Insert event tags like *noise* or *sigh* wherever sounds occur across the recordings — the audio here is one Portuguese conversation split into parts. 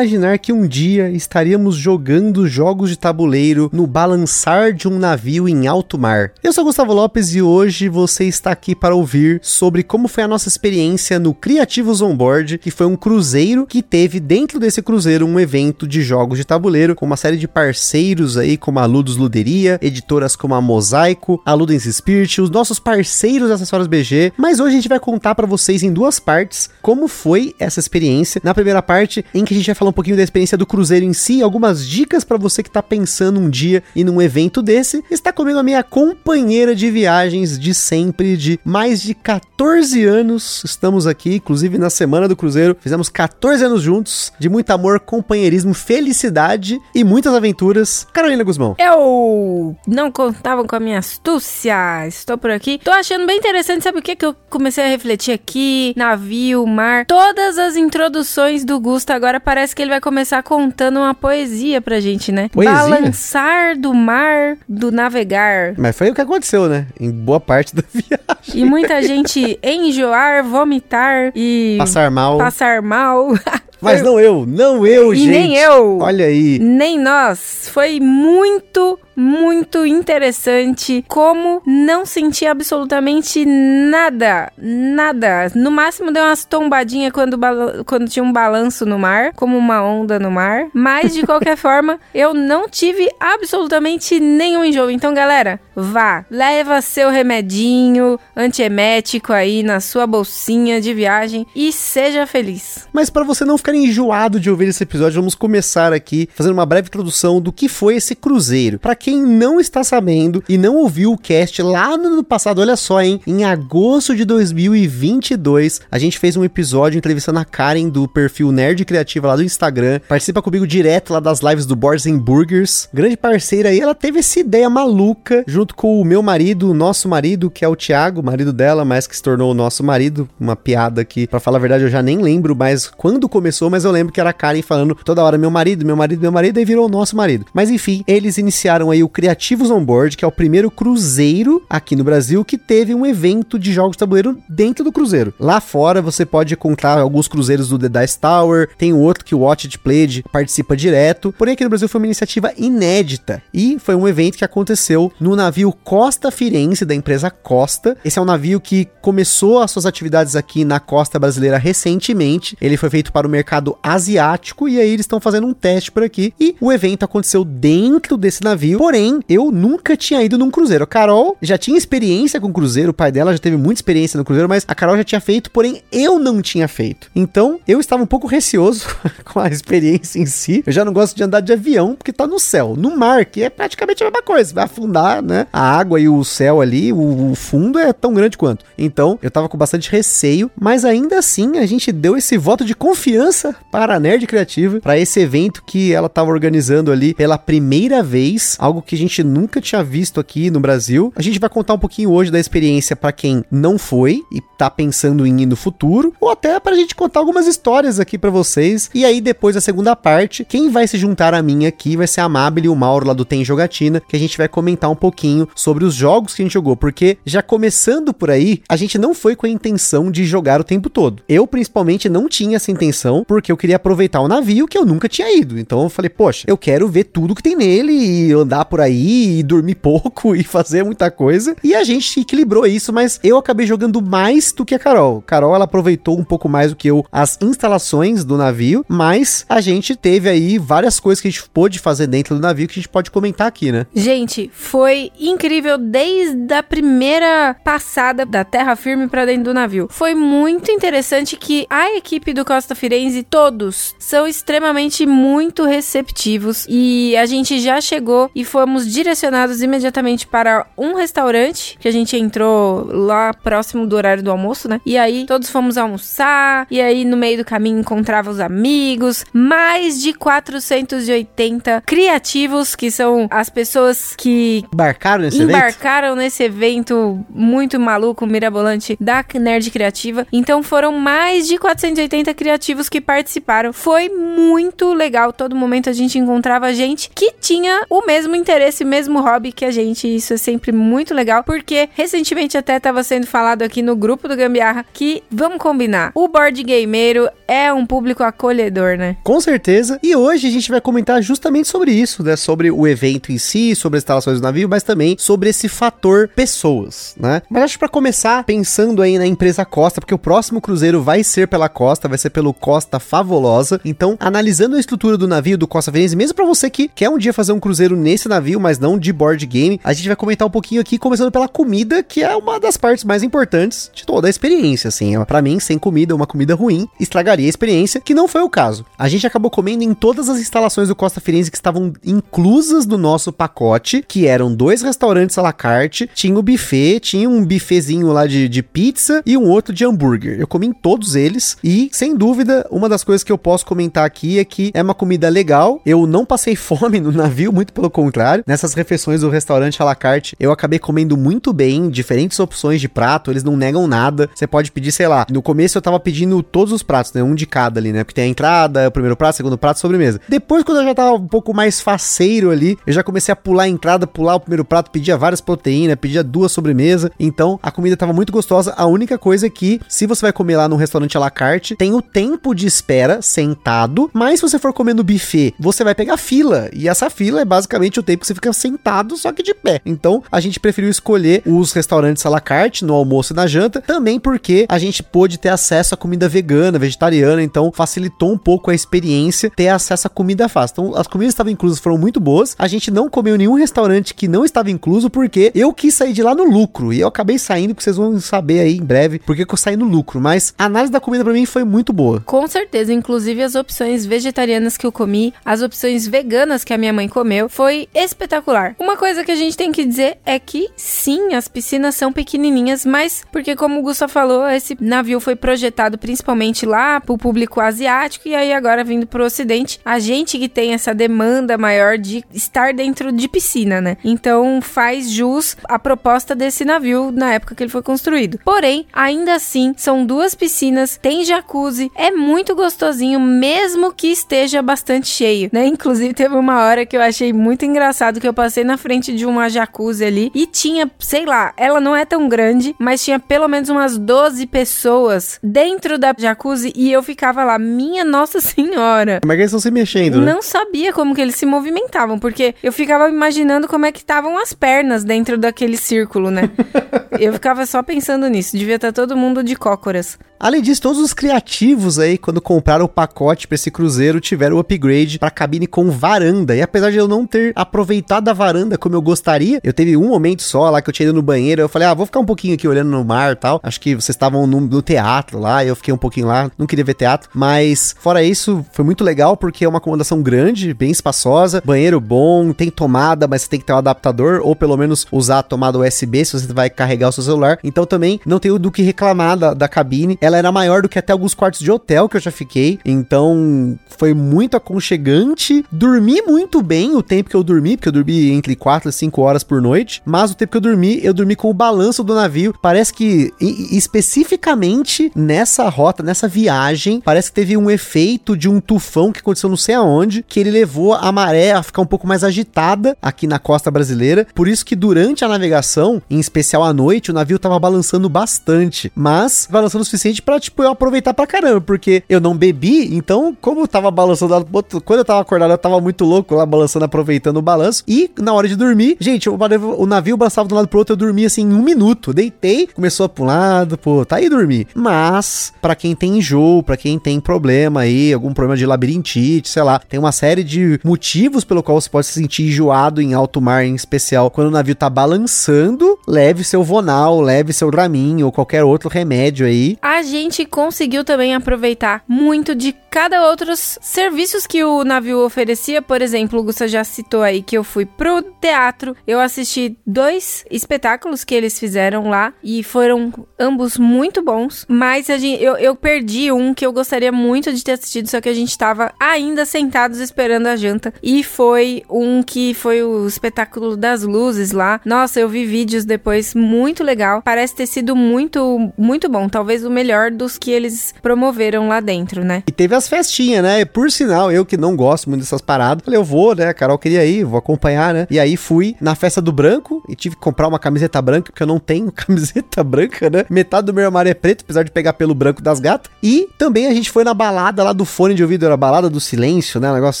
Imaginar que um dia estaríamos jogando jogos de tabuleiro no balançar de um navio em alto mar? Eu sou Gustavo Lopes e hoje você está aqui para ouvir sobre como foi a nossa experiência no Criativos On Board, que foi um cruzeiro que teve dentro desse cruzeiro um evento de jogos de tabuleiro com uma série de parceiros aí, como a Ludus Luderia, editoras como a Mosaico, a Ludens Spirit, os nossos parceiros acessórios BG. Mas hoje a gente vai contar para vocês em duas partes como foi essa experiência. Na primeira parte, em que a gente vai falar um pouquinho da experiência do cruzeiro em si, algumas dicas para você que tá pensando um dia ir num evento desse. Está comigo a minha companheira de viagens de sempre, de mais de 14 anos. Estamos aqui, inclusive na semana do cruzeiro, fizemos 14 anos juntos, de muito amor, companheirismo, felicidade e muitas aventuras. Carolina Guzmão. Eu não contava com a minha astúcia. Estou por aqui. Tô achando bem interessante, sabe o que que eu comecei a refletir aqui? Navio, mar, todas as introduções do Gusto agora parece que ele vai começar contando uma poesia pra gente, né? Poesia? Balançar do mar, do navegar. Mas foi o que aconteceu, né? Em boa parte da *laughs* viagem. E muita gente enjoar, vomitar e Passar mal. passar mal. *laughs* Mas não eu, não eu, E gente. nem eu. Olha aí. Nem nós. Foi muito, muito interessante como não senti absolutamente nada. Nada. No máximo deu umas tombadinhas quando, quando tinha um balanço no mar, como uma onda no mar. Mas, de qualquer *laughs* forma, eu não tive absolutamente nenhum enjoo. Então, galera, vá. Leva seu remedinho antiemético aí na sua bolsinha de viagem e seja feliz. Mas para você não ficar enjoado de ouvir esse episódio, vamos começar aqui fazendo uma breve introdução do que foi esse cruzeiro. Para quem não está sabendo e não ouviu o cast lá no ano passado, olha só, hein? Em agosto de 2022, a gente fez um episódio entrevistando a Karen do perfil Nerd Criativa lá do Instagram. Participa comigo direto lá das lives do Boards Burgers. Grande parceira aí, ela teve essa ideia maluca junto com o meu marido, o nosso marido, que é o Thiago, marido dela, mas que se tornou o nosso marido. Uma piada que, pra falar a verdade, eu já nem lembro mais quando começou, mas eu lembro que era a Karen falando toda hora meu marido, meu marido, meu marido, e virou o nosso marido. Mas enfim, eles iniciaram aí o Criativos On Board, que é o primeiro cruzeiro aqui no Brasil que teve um evento de jogos de tabuleiro dentro do cruzeiro. Lá fora você pode encontrar alguns cruzeiros do The Dice Tower, tem outro que o Watch It Played participa direto, porém aqui no Brasil foi uma iniciativa inédita e foi um evento que aconteceu no navio Costa Firenze da empresa Costa. Esse é um navio que começou as suas atividades aqui na costa brasileira recentemente. Ele foi feito para o mercado asiático e aí eles estão fazendo um teste por aqui e o evento aconteceu dentro desse navio. Porém, eu nunca tinha ido num cruzeiro. A Carol já tinha experiência com cruzeiro, o pai dela já teve muita experiência no cruzeiro, mas a Carol já tinha feito, porém eu não tinha feito. Então, eu estava um pouco receoso *laughs* com a experiência em si. Eu já não gosto de andar de avião porque tá no céu. No mar, que é praticamente a mesma coisa, vai afundar, né? A água e o céu ali, o, o fundo é tão grande quanto. Então, eu tava com bastante receio, mas ainda assim a gente deu esse voto de confiança para a Nerd Criativa, para esse evento que ela tava organizando ali pela primeira vez, algo que a gente nunca tinha visto aqui no Brasil. A gente vai contar um pouquinho hoje da experiência para quem não foi e tá pensando em ir no futuro, ou até pra gente contar algumas histórias aqui para vocês. E aí depois da segunda parte, quem vai se juntar a mim aqui vai ser a Mabel e o Mauro lá do Tem Jogatina, que a gente vai comentar um pouquinho sobre os jogos que a gente jogou, porque já começando por aí, a gente não foi com a intenção de jogar o tempo todo. Eu principalmente não tinha essa intenção, porque eu queria aproveitar o navio que eu nunca tinha ido. Então eu falei, poxa, eu quero ver tudo que tem nele e andar por aí e dormir *laughs* pouco e fazer muita coisa. E a gente equilibrou isso, mas eu acabei jogando mais do que a Carol. Carol, ela aproveitou um pouco mais do que eu as instalações do navio, mas a gente teve aí várias coisas que a gente pôde fazer dentro do navio que a gente pode comentar aqui, né? Gente, foi incrível desde a primeira passada da terra firme pra dentro do navio. Foi muito interessante que a equipe do Costa Firenze, todos, são extremamente muito receptivos e a gente já chegou e fomos direcionados imediatamente para um restaurante que a gente entrou lá próximo do horário do almoço, né? E aí todos fomos almoçar e aí no meio do caminho encontrava os amigos, mais de 480 criativos que são as pessoas que Embarcaram nesse evento? embarcaram nesse evento muito maluco, mirabolante da Nerd Criativa. Então foram mais de 480 criativos que que participaram. Foi muito legal. Todo momento a gente encontrava gente que tinha o mesmo interesse, o mesmo hobby que a gente. Isso é sempre muito legal, porque recentemente até estava sendo falado aqui no grupo do Gambiarra que, vamos combinar, o board gameiro é um público acolhedor, né? Com certeza. E hoje a gente vai comentar justamente sobre isso, né? Sobre o evento em si, sobre as instalações do navio, mas também sobre esse fator pessoas, né? Mas acho que para começar pensando aí na empresa Costa, porque o próximo cruzeiro vai ser pela Costa, vai ser pelo Costa Favolosa. Então, analisando a estrutura do navio do Costa Veneza, mesmo para você que quer um dia fazer um cruzeiro nesse navio, mas não de board game, a gente vai comentar um pouquinho aqui, começando pela comida, que é uma das partes mais importantes de toda a experiência, assim. Para mim, sem comida, uma comida ruim estragaria a experiência, que não foi o caso. A gente acabou comendo em todas as instalações do Costa Firenze que estavam inclusas no nosso pacote, que eram dois restaurantes à la carte, tinha o buffet, tinha um buffetzinho lá de, de pizza e um outro de hambúrguer. Eu comi em todos eles e, sem dúvida, uma das coisas que eu posso comentar aqui é que é uma comida legal. Eu não passei *laughs* fome no navio, muito pelo contrário. Nessas refeições do restaurante à la carte, eu acabei comendo muito bem, diferentes opções de prato, eles não negam nada. Você pode pedir, sei lá, no começo eu tava pedindo todos os pratos, né? Um de cada ali, né? Porque tem a entrada, o primeiro prato, segundo prato, sobremesa. Depois, quando eu já tava um pouco mais faceiro ali, eu já comecei a pular a entrada, pular o primeiro prato, pedia várias proteínas, pedia duas sobremesas. Então, a comida tava muito gostosa. A única coisa é que, se você vai comer lá num restaurante à la carte, tem o tempo de espera sentado, mas se você for comer no buffet, você vai pegar fila. E essa fila é basicamente o tempo que você fica sentado, só que de pé. Então, a gente preferiu escolher os restaurantes à la carte no almoço e na janta, também porque a gente pôde ter acesso a comida vegana, vegetariana, então facilitou um pouco a experiência ter acesso a comida fácil. Então, as comidas estavam inclusas, foram muito boas. A gente não comeu nenhum restaurante que não estava incluso, porque eu quis sair de lá no lucro. E eu acabei saindo, que vocês vão saber aí em breve porque que eu saí no lucro. Mas a análise da comida para mim foi muito boa. Com certeza, inclusive as opções vegetarianas que eu comi, as opções veganas que a minha mãe comeu, foi espetacular. Uma coisa que a gente tem que dizer é que sim, as piscinas são pequenininhas, mas porque como o Gustavo falou, esse navio foi projetado principalmente lá para o público asiático e aí agora vindo pro ocidente, a gente que tem essa demanda maior de estar dentro de piscina, né? Então faz jus a proposta desse navio na época que ele foi construído. Porém, ainda assim, são duas piscinas, tem jacuzzi, é muito gostosinho, mesmo que esteja bastante cheio, né? Inclusive, teve uma hora que eu achei muito engraçado que eu passei na frente de uma jacuzzi ali e tinha, sei lá, ela não é tão grande, mas tinha pelo menos umas 12 pessoas dentro da jacuzzi e eu ficava lá, minha nossa senhora. Como é que eles estão se mexendo, né? Não sabia como que eles se movimentavam, porque eu ficava imaginando como é que estavam as pernas dentro daquele círculo, né? *laughs* eu ficava só pensando nisso, devia estar todo mundo de cócoras. Além disso, todos os criativos aí, quando compraram o pacote para esse cruzeiro, tiveram o upgrade para cabine com varanda. E apesar de eu não ter aproveitado a varanda como eu gostaria, eu teve um momento só lá que eu tinha ido no banheiro, eu falei, ah, vou ficar um pouquinho aqui olhando no mar tal. Acho que vocês estavam no, no, teatro lá, eu fiquei um pouquinho lá, não queria ver teatro. Mas, fora isso, foi muito legal porque é uma acomodação grande, bem espaçosa, banheiro bom, tem tomada, mas você tem que ter um adaptador, ou pelo menos usar a tomada USB se você vai carregar o seu celular. Então também não tenho do que reclamar da, da cabine. Ela era maior do que até alguns quartos de hotel que eu já fiquei. Então foi muito aconchegante. Dormi muito bem o tempo que eu dormi, porque eu dormi entre 4 e 5 horas por noite. Mas o tempo que eu dormi, eu dormi com o balanço do navio. Parece que, especificamente nessa rota, nessa viagem, parece que teve um efeito de um tufão que aconteceu não sei aonde, que ele levou a maré a ficar um pouco mais agitada aqui na costa brasileira. Por isso que durante a navegação, em especial à noite, o navio tava balançando bastante. Mas balançando o suficiente para tipo, eu aproveitar pra caramba, porque eu não bebi, então, como eu tava balançando, quando eu tava acordado, eu tava muito louco lá, balançando, aproveitando o balanço, e na hora de dormir, gente, o, o navio balançava de um lado pro outro, eu dormia assim, em um minuto, deitei, começou a lado, pô, tá aí dormir. Mas, para quem tem enjoo, para quem tem problema aí, algum problema de labirintite, sei lá, tem uma série de motivos pelo qual você pode se sentir enjoado em alto mar, em especial, quando o navio tá balançando, leve seu Vonal, leve seu Dramin ou qualquer outro remédio aí. A gente conseguiu também aproveitar muito de cada outros serviços que o navio oferecia. Por exemplo, o Gusta já citou aí que eu fui pro teatro. Eu assisti dois espetáculos que eles fizeram lá e foram ambos muito bons. Mas gente, eu, eu perdi um que eu gostaria muito de ter assistido, só que a gente tava ainda sentados esperando a janta. E foi um que foi o espetáculo das luzes lá. Nossa, eu vi vídeos depois muito legal. Parece ter sido muito, muito bom. Talvez o melhor dos que eles promoveram lá dentro, né? E teve as festinhas, né? Por sinal, eu que não gosto muito dessas paradas, falei, eu vou, né? A Carol queria ir, vou acompanhar, né? E aí fui na festa do branco e tive que comprar uma camiseta branca, porque eu não tenho *laughs* camiseta branca, né? Metade do meu armário é preto, apesar de pegar pelo branco das gatas. E também a gente foi na balada lá do fone de ouvido, era a balada do silêncio, né? Um negócio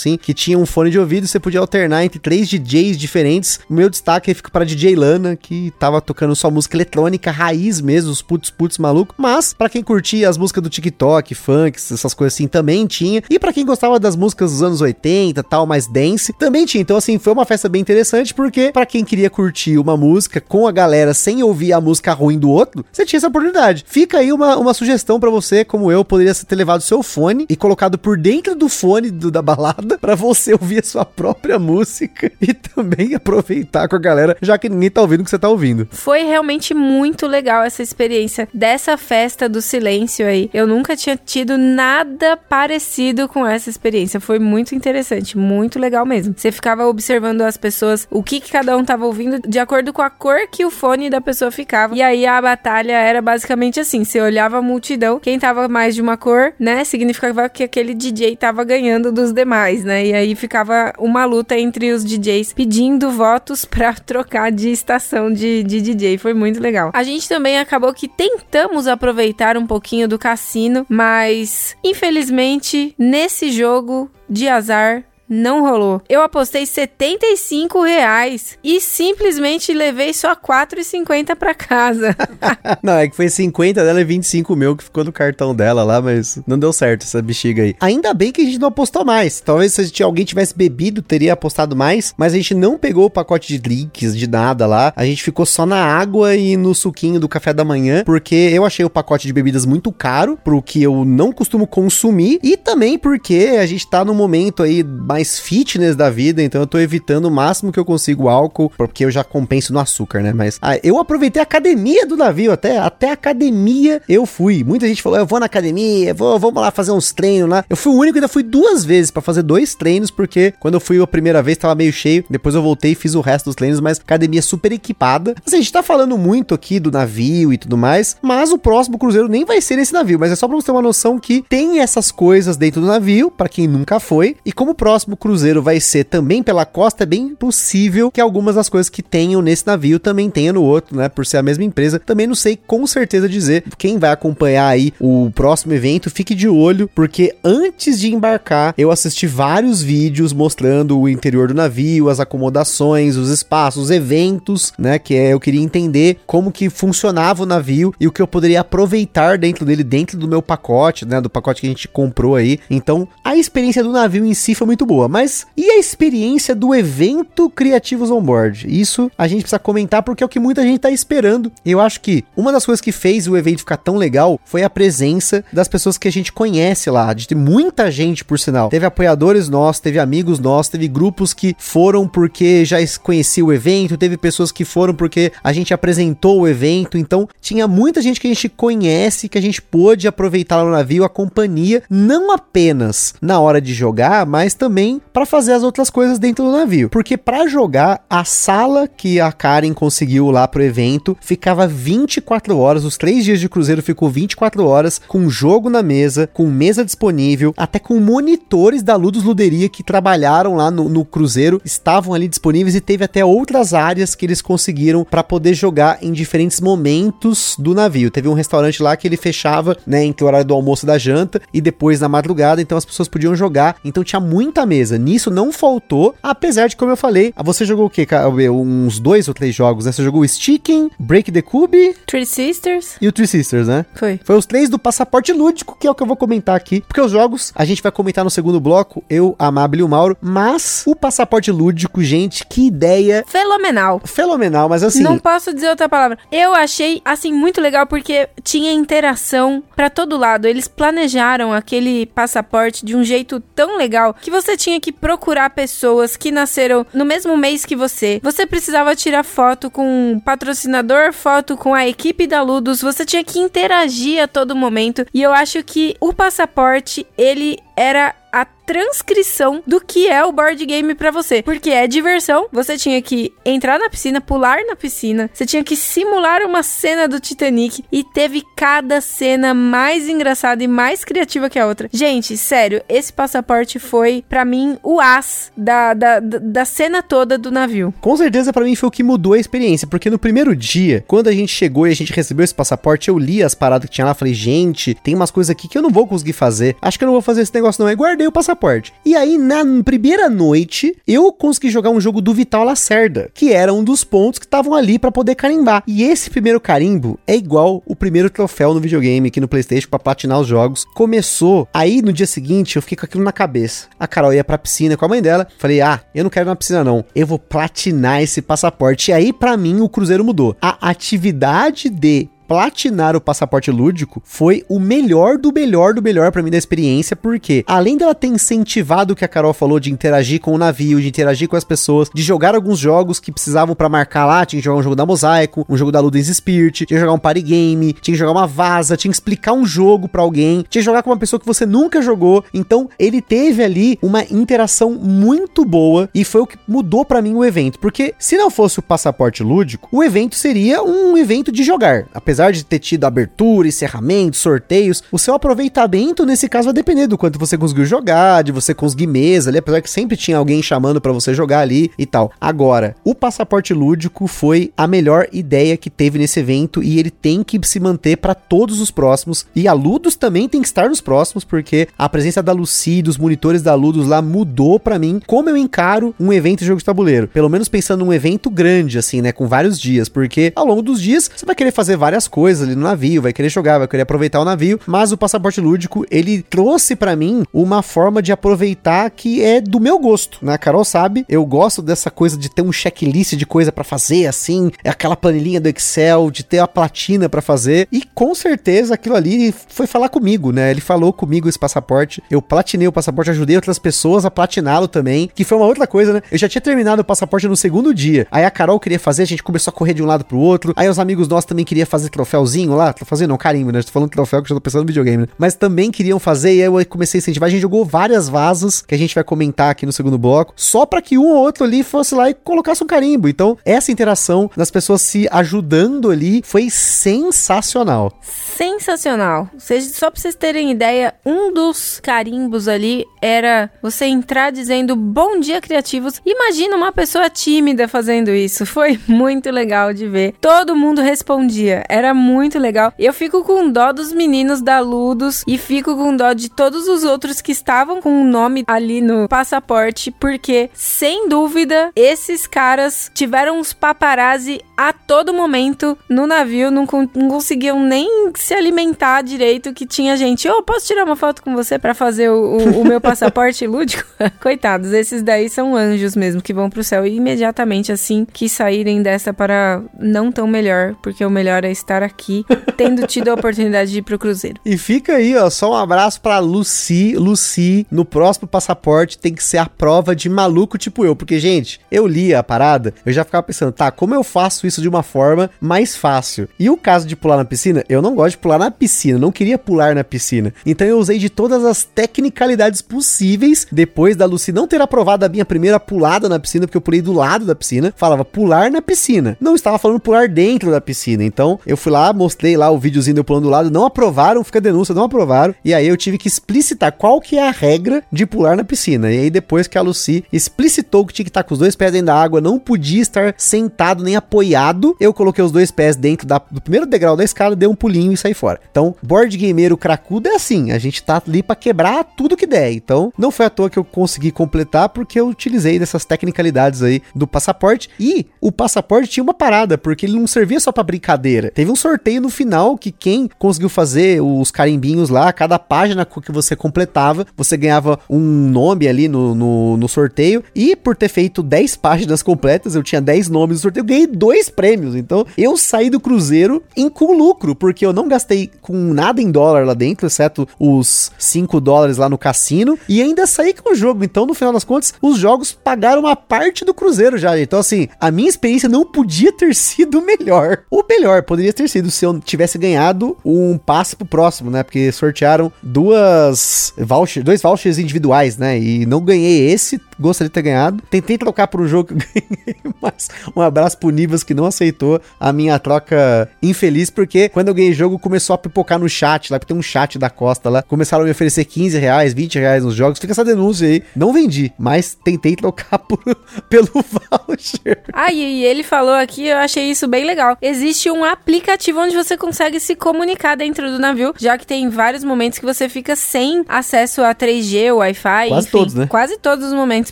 assim, que tinha um fone de ouvido e você podia alternar entre três DJs diferentes. O meu destaque fica para DJ Lana, que tava tocando só música eletrônica, raiz mesmo, os putz putz maluco. Mas, para quem curtia as músicas do TikTok, funk, essas coisas assim, também tinha. E para quem gostava das músicas dos anos 80, tal, mais dance, também tinha. Então, assim, foi uma festa bem interessante, porque para quem queria curtir uma música com a galera sem ouvir a música ruim do outro, você tinha essa oportunidade. Fica aí uma, uma sugestão para você, como eu, poderia ter levado seu fone e colocado por dentro do fone do, da balada para você ouvir a sua própria música *laughs* e também aproveitar com a galera, já que ninguém tá ouvindo o que você tá ouvindo. Foi realmente muito legal essa experiência dessa festa do silêncio aí. Eu nunca tinha tido nada parecido com essa experiência. Foi muito interessante, muito legal mesmo. Você ficava observando as pessoas, o que, que cada um tava ouvindo de acordo com a cor que o fone da pessoa ficava. E aí a batalha era basicamente assim: você olhava a multidão, quem tava mais de uma cor, né? Significava que aquele DJ tava ganhando dos demais, né? E aí ficava uma luta entre os DJs pedindo votos para *laughs* trocar de estação de, de DJ. Foi muito legal. A gente também acabou que tentamos aproveitar um pouquinho do cassino, mas infelizmente nesse jogo de azar não rolou. Eu apostei 75 reais e simplesmente levei só 4,50 para casa. *laughs* não, é que foi 50 dela e 25 mil que ficou no cartão dela lá, mas não deu certo essa bexiga aí. Ainda bem que a gente não apostou mais. Talvez se alguém tivesse bebido, teria apostado mais, mas a gente não pegou o pacote de drinks, de nada lá. A gente ficou só na água e no suquinho do café da manhã, porque eu achei o pacote de bebidas muito caro pro que eu não costumo consumir e também porque a gente tá no momento aí mais mais fitness da vida, então eu tô evitando o máximo que eu consigo álcool, porque eu já compenso no açúcar, né? Mas ah, eu aproveitei a academia do navio, até, até academia eu fui. Muita gente falou, eu vou na academia, vou, vamos lá fazer uns treinos lá. Eu fui o único ainda fui duas vezes para fazer dois treinos, porque quando eu fui a primeira vez tava meio cheio, depois eu voltei e fiz o resto dos treinos, mas academia super equipada. Assim, a gente tá falando muito aqui do navio e tudo mais, mas o próximo cruzeiro nem vai ser nesse navio, mas é só pra você ter uma noção que tem essas coisas dentro do navio, para quem nunca foi, e como o próximo próximo cruzeiro vai ser também pela costa, é bem possível que algumas das coisas que tenham nesse navio também tenha no outro, né? Por ser a mesma empresa. Também não sei com certeza dizer. Quem vai acompanhar aí o próximo evento, fique de olho, porque antes de embarcar, eu assisti vários vídeos mostrando o interior do navio, as acomodações, os espaços, os eventos, né? Que é eu queria entender como que funcionava o navio e o que eu poderia aproveitar dentro dele, dentro do meu pacote, né? Do pacote que a gente comprou aí. Então, a experiência do navio em si foi muito boa boa. Mas e a experiência do evento Criativos On Board? Isso a gente precisa comentar porque é o que muita gente tá esperando. Eu acho que uma das coisas que fez o evento ficar tão legal foi a presença das pessoas que a gente conhece lá, de muita gente, por sinal. Teve apoiadores nossos, teve amigos nossos, teve grupos que foram porque já conhecia o evento, teve pessoas que foram porque a gente apresentou o evento. Então, tinha muita gente que a gente conhece, que a gente pôde aproveitar lá no navio, a companhia, não apenas na hora de jogar, mas também para fazer as outras coisas dentro do navio. Porque para jogar, a sala que a Karen conseguiu lá pro evento ficava 24 horas, os três dias de cruzeiro ficou 24 horas, com jogo na mesa, com mesa disponível, até com monitores da Ludus Luderia que trabalharam lá no, no cruzeiro, estavam ali disponíveis e teve até outras áreas que eles conseguiram para poder jogar em diferentes momentos do navio. Teve um restaurante lá que ele fechava, né, entre o horário do almoço e da janta e depois na madrugada, então as pessoas podiam jogar. Então tinha muita mesa. Nisso não faltou, apesar de, como eu falei, você jogou o quê? Uns dois ou três jogos, né? Você jogou o Sticking, Break the Cube... Three Sisters. E o Three Sisters, né? Foi. Foi os três do passaporte lúdico, que é o que eu vou comentar aqui. Porque os jogos, a gente vai comentar no segundo bloco, eu, a Amable e o Mauro, mas o passaporte lúdico, gente, que ideia... Fenomenal. Fenomenal, mas assim... Não posso dizer outra palavra. Eu achei, assim, muito legal porque tinha interação para todo lado. Eles planejaram aquele passaporte de um jeito tão legal que você tinha que procurar pessoas que nasceram no mesmo mês que você. Você precisava tirar foto com o patrocinador, foto com a equipe da Ludus. Você tinha que interagir a todo momento. E eu acho que o passaporte, ele era a transcrição do que é o board game para você. Porque é diversão, você tinha que entrar na piscina, pular na piscina, você tinha que simular uma cena do Titanic e teve cada cena mais engraçada e mais criativa que a outra. Gente, sério, esse passaporte foi para mim o as da, da, da cena toda do navio. Com certeza para mim foi o que mudou a experiência, porque no primeiro dia, quando a gente chegou e a gente recebeu esse passaporte, eu li as paradas que tinha lá, falei, gente, tem umas coisas aqui que eu não vou conseguir fazer. Acho que eu não vou fazer esse negócio não. Aí guardei o passaporte. E aí, na primeira noite, eu consegui jogar um jogo do Vital Lacerda, que era um dos pontos que estavam ali para poder carimbar. E esse primeiro carimbo é igual o primeiro troféu no videogame aqui no PlayStation para platinar os jogos. Começou, aí no dia seguinte eu fiquei com aquilo na cabeça. A Carol ia pra piscina com a mãe dela. Falei, ah, eu não quero ir na piscina não. Eu vou platinar esse passaporte. E aí, para mim, o Cruzeiro mudou. A atividade de platinar o passaporte lúdico foi o melhor do melhor do melhor para mim da experiência, porque além dela ter incentivado o que a Carol falou de interagir com o navio, de interagir com as pessoas, de jogar alguns jogos que precisavam para marcar lá, tinha que jogar um jogo da Mosaico, um jogo da Ludens Spirit, tinha que jogar um party game, tinha que jogar uma vaza, tinha que explicar um jogo para alguém, tinha que jogar com uma pessoa que você nunca jogou. Então, ele teve ali uma interação muito boa e foi o que mudou para mim o evento, porque se não fosse o passaporte lúdico, o evento seria um evento de jogar, apesar apesar de ter tido abertura, encerramento, sorteios, o seu aproveitamento nesse caso vai depender do quanto você conseguiu jogar, de você conseguir mesa ali, apesar que sempre tinha alguém chamando para você jogar ali e tal. Agora, o passaporte lúdico foi a melhor ideia que teve nesse evento e ele tem que se manter para todos os próximos. E a Ludus também tem que estar nos próximos, porque a presença da Lucy, dos monitores da Ludus lá mudou para mim como eu encaro um evento de jogo de tabuleiro. Pelo menos pensando num evento grande, assim, né, com vários dias, porque ao longo dos dias você vai querer fazer várias coisas ali no navio, vai querer jogar, vai querer aproveitar o navio, mas o passaporte lúdico, ele trouxe para mim uma forma de aproveitar que é do meu gosto, né? A Carol sabe, eu gosto dessa coisa de ter um checklist de coisa para fazer assim, é aquela planilhinha do Excel, de ter a platina para fazer, e com certeza aquilo ali foi falar comigo, né? Ele falou comigo esse passaporte, eu platinei o passaporte, ajudei outras pessoas a platiná-lo também, que foi uma outra coisa, né? Eu já tinha terminado o passaporte no segundo dia, aí a Carol queria fazer, a gente começou a correr de um lado pro outro, aí os amigos nossos também queriam fazer troféuzinho lá, fazendo, não, carimbo, né? Tô falando troféu que eu tô pensando no videogame, né? Mas também queriam fazer, e aí eu comecei a incentivar. A gente jogou várias vasos, que a gente vai comentar aqui no segundo bloco, só para que um ou outro ali fosse lá e colocasse um carimbo. Então, essa interação das pessoas se ajudando ali foi sensacional. Sensacional. só pra vocês terem ideia, um dos carimbos ali era você entrar dizendo bom dia, criativos. Imagina uma pessoa tímida fazendo isso. Foi muito legal de ver. Todo mundo respondia. Era era muito legal. Eu fico com dó dos meninos da Ludos e fico com dó de todos os outros que estavam com o nome ali no passaporte, porque sem dúvida esses caras tiveram uns paparazzi a todo momento no navio, não, não conseguiam nem se alimentar direito, que tinha gente, ô, oh, posso tirar uma foto com você para fazer o, o, o meu *laughs* passaporte lúdico? *laughs* Coitados, esses daí são anjos mesmo, que vão pro céu imediatamente assim que saírem dessa para não tão melhor, porque o melhor é estar estar aqui, *laughs* tendo tido a oportunidade de ir pro Cruzeiro. E fica aí, ó, só um abraço pra Lucy. Lucy, no próximo passaporte tem que ser a prova de maluco tipo eu. Porque, gente, eu li a parada, eu já ficava pensando, tá, como eu faço isso de uma forma mais fácil? E o caso de pular na piscina, eu não gosto de pular na piscina, não queria pular na piscina. Então eu usei de todas as tecnicalidades possíveis, depois da Lucy não ter aprovado a minha primeira pulada na piscina, porque eu pulei do lado da piscina, falava pular na piscina. Não estava falando pular dentro da piscina. Então eu fui lá, mostrei lá o videozinho do plano do lado, não aprovaram, fica a denúncia, não aprovaram. E aí eu tive que explicitar qual que é a regra de pular na piscina. E aí depois que a Lucy explicitou que tinha que estar com os dois pés dentro da água, não podia estar sentado nem apoiado, eu coloquei os dois pés dentro da, do primeiro degrau da escada, dei um pulinho e saí fora. Então, board gameiro cracudo é assim, a gente tá ali para quebrar tudo que der. Então, não foi à toa que eu consegui completar porque eu utilizei dessas tecnicalidades aí do passaporte e o passaporte tinha uma parada, porque ele não servia só para brincadeira. Teve um sorteio no final que quem conseguiu fazer os carimbinhos lá, cada página que você completava, você ganhava um nome ali no, no, no sorteio. E por ter feito 10 páginas completas, eu tinha 10 nomes no sorteio, eu ganhei dois prêmios. Então eu saí do Cruzeiro em com lucro, porque eu não gastei com nada em dólar lá dentro, exceto os 5 dólares lá no cassino, e ainda saí com o jogo. Então, no final das contas, os jogos pagaram uma parte do Cruzeiro já. Então, assim, a minha experiência não podia ter sido melhor. O melhor, poderia ter sido se eu tivesse ganhado um passe pro próximo, né? Porque sortearam duas vouchers, dois vouchers individuais, né? E não ganhei esse, gostaria de ter ganhado. Tentei trocar por um jogo que eu *laughs* ganhei, mas um abraço pro Nivas que não aceitou a minha troca infeliz, porque quando eu ganhei jogo começou a pipocar no chat lá, porque tem um chat da Costa lá. Começaram a me oferecer 15 reais, 20 reais nos jogos. Fica essa denúncia aí. Não vendi, mas tentei trocar *laughs* por, pelo voucher. Ah, e ele falou aqui, eu achei isso bem legal. Existe um aplicativo onde você consegue se comunicar dentro do navio, já que tem vários momentos que você fica sem acesso a 3G, Wi-Fi, Quase enfim, todos, né? Quase todos os momentos,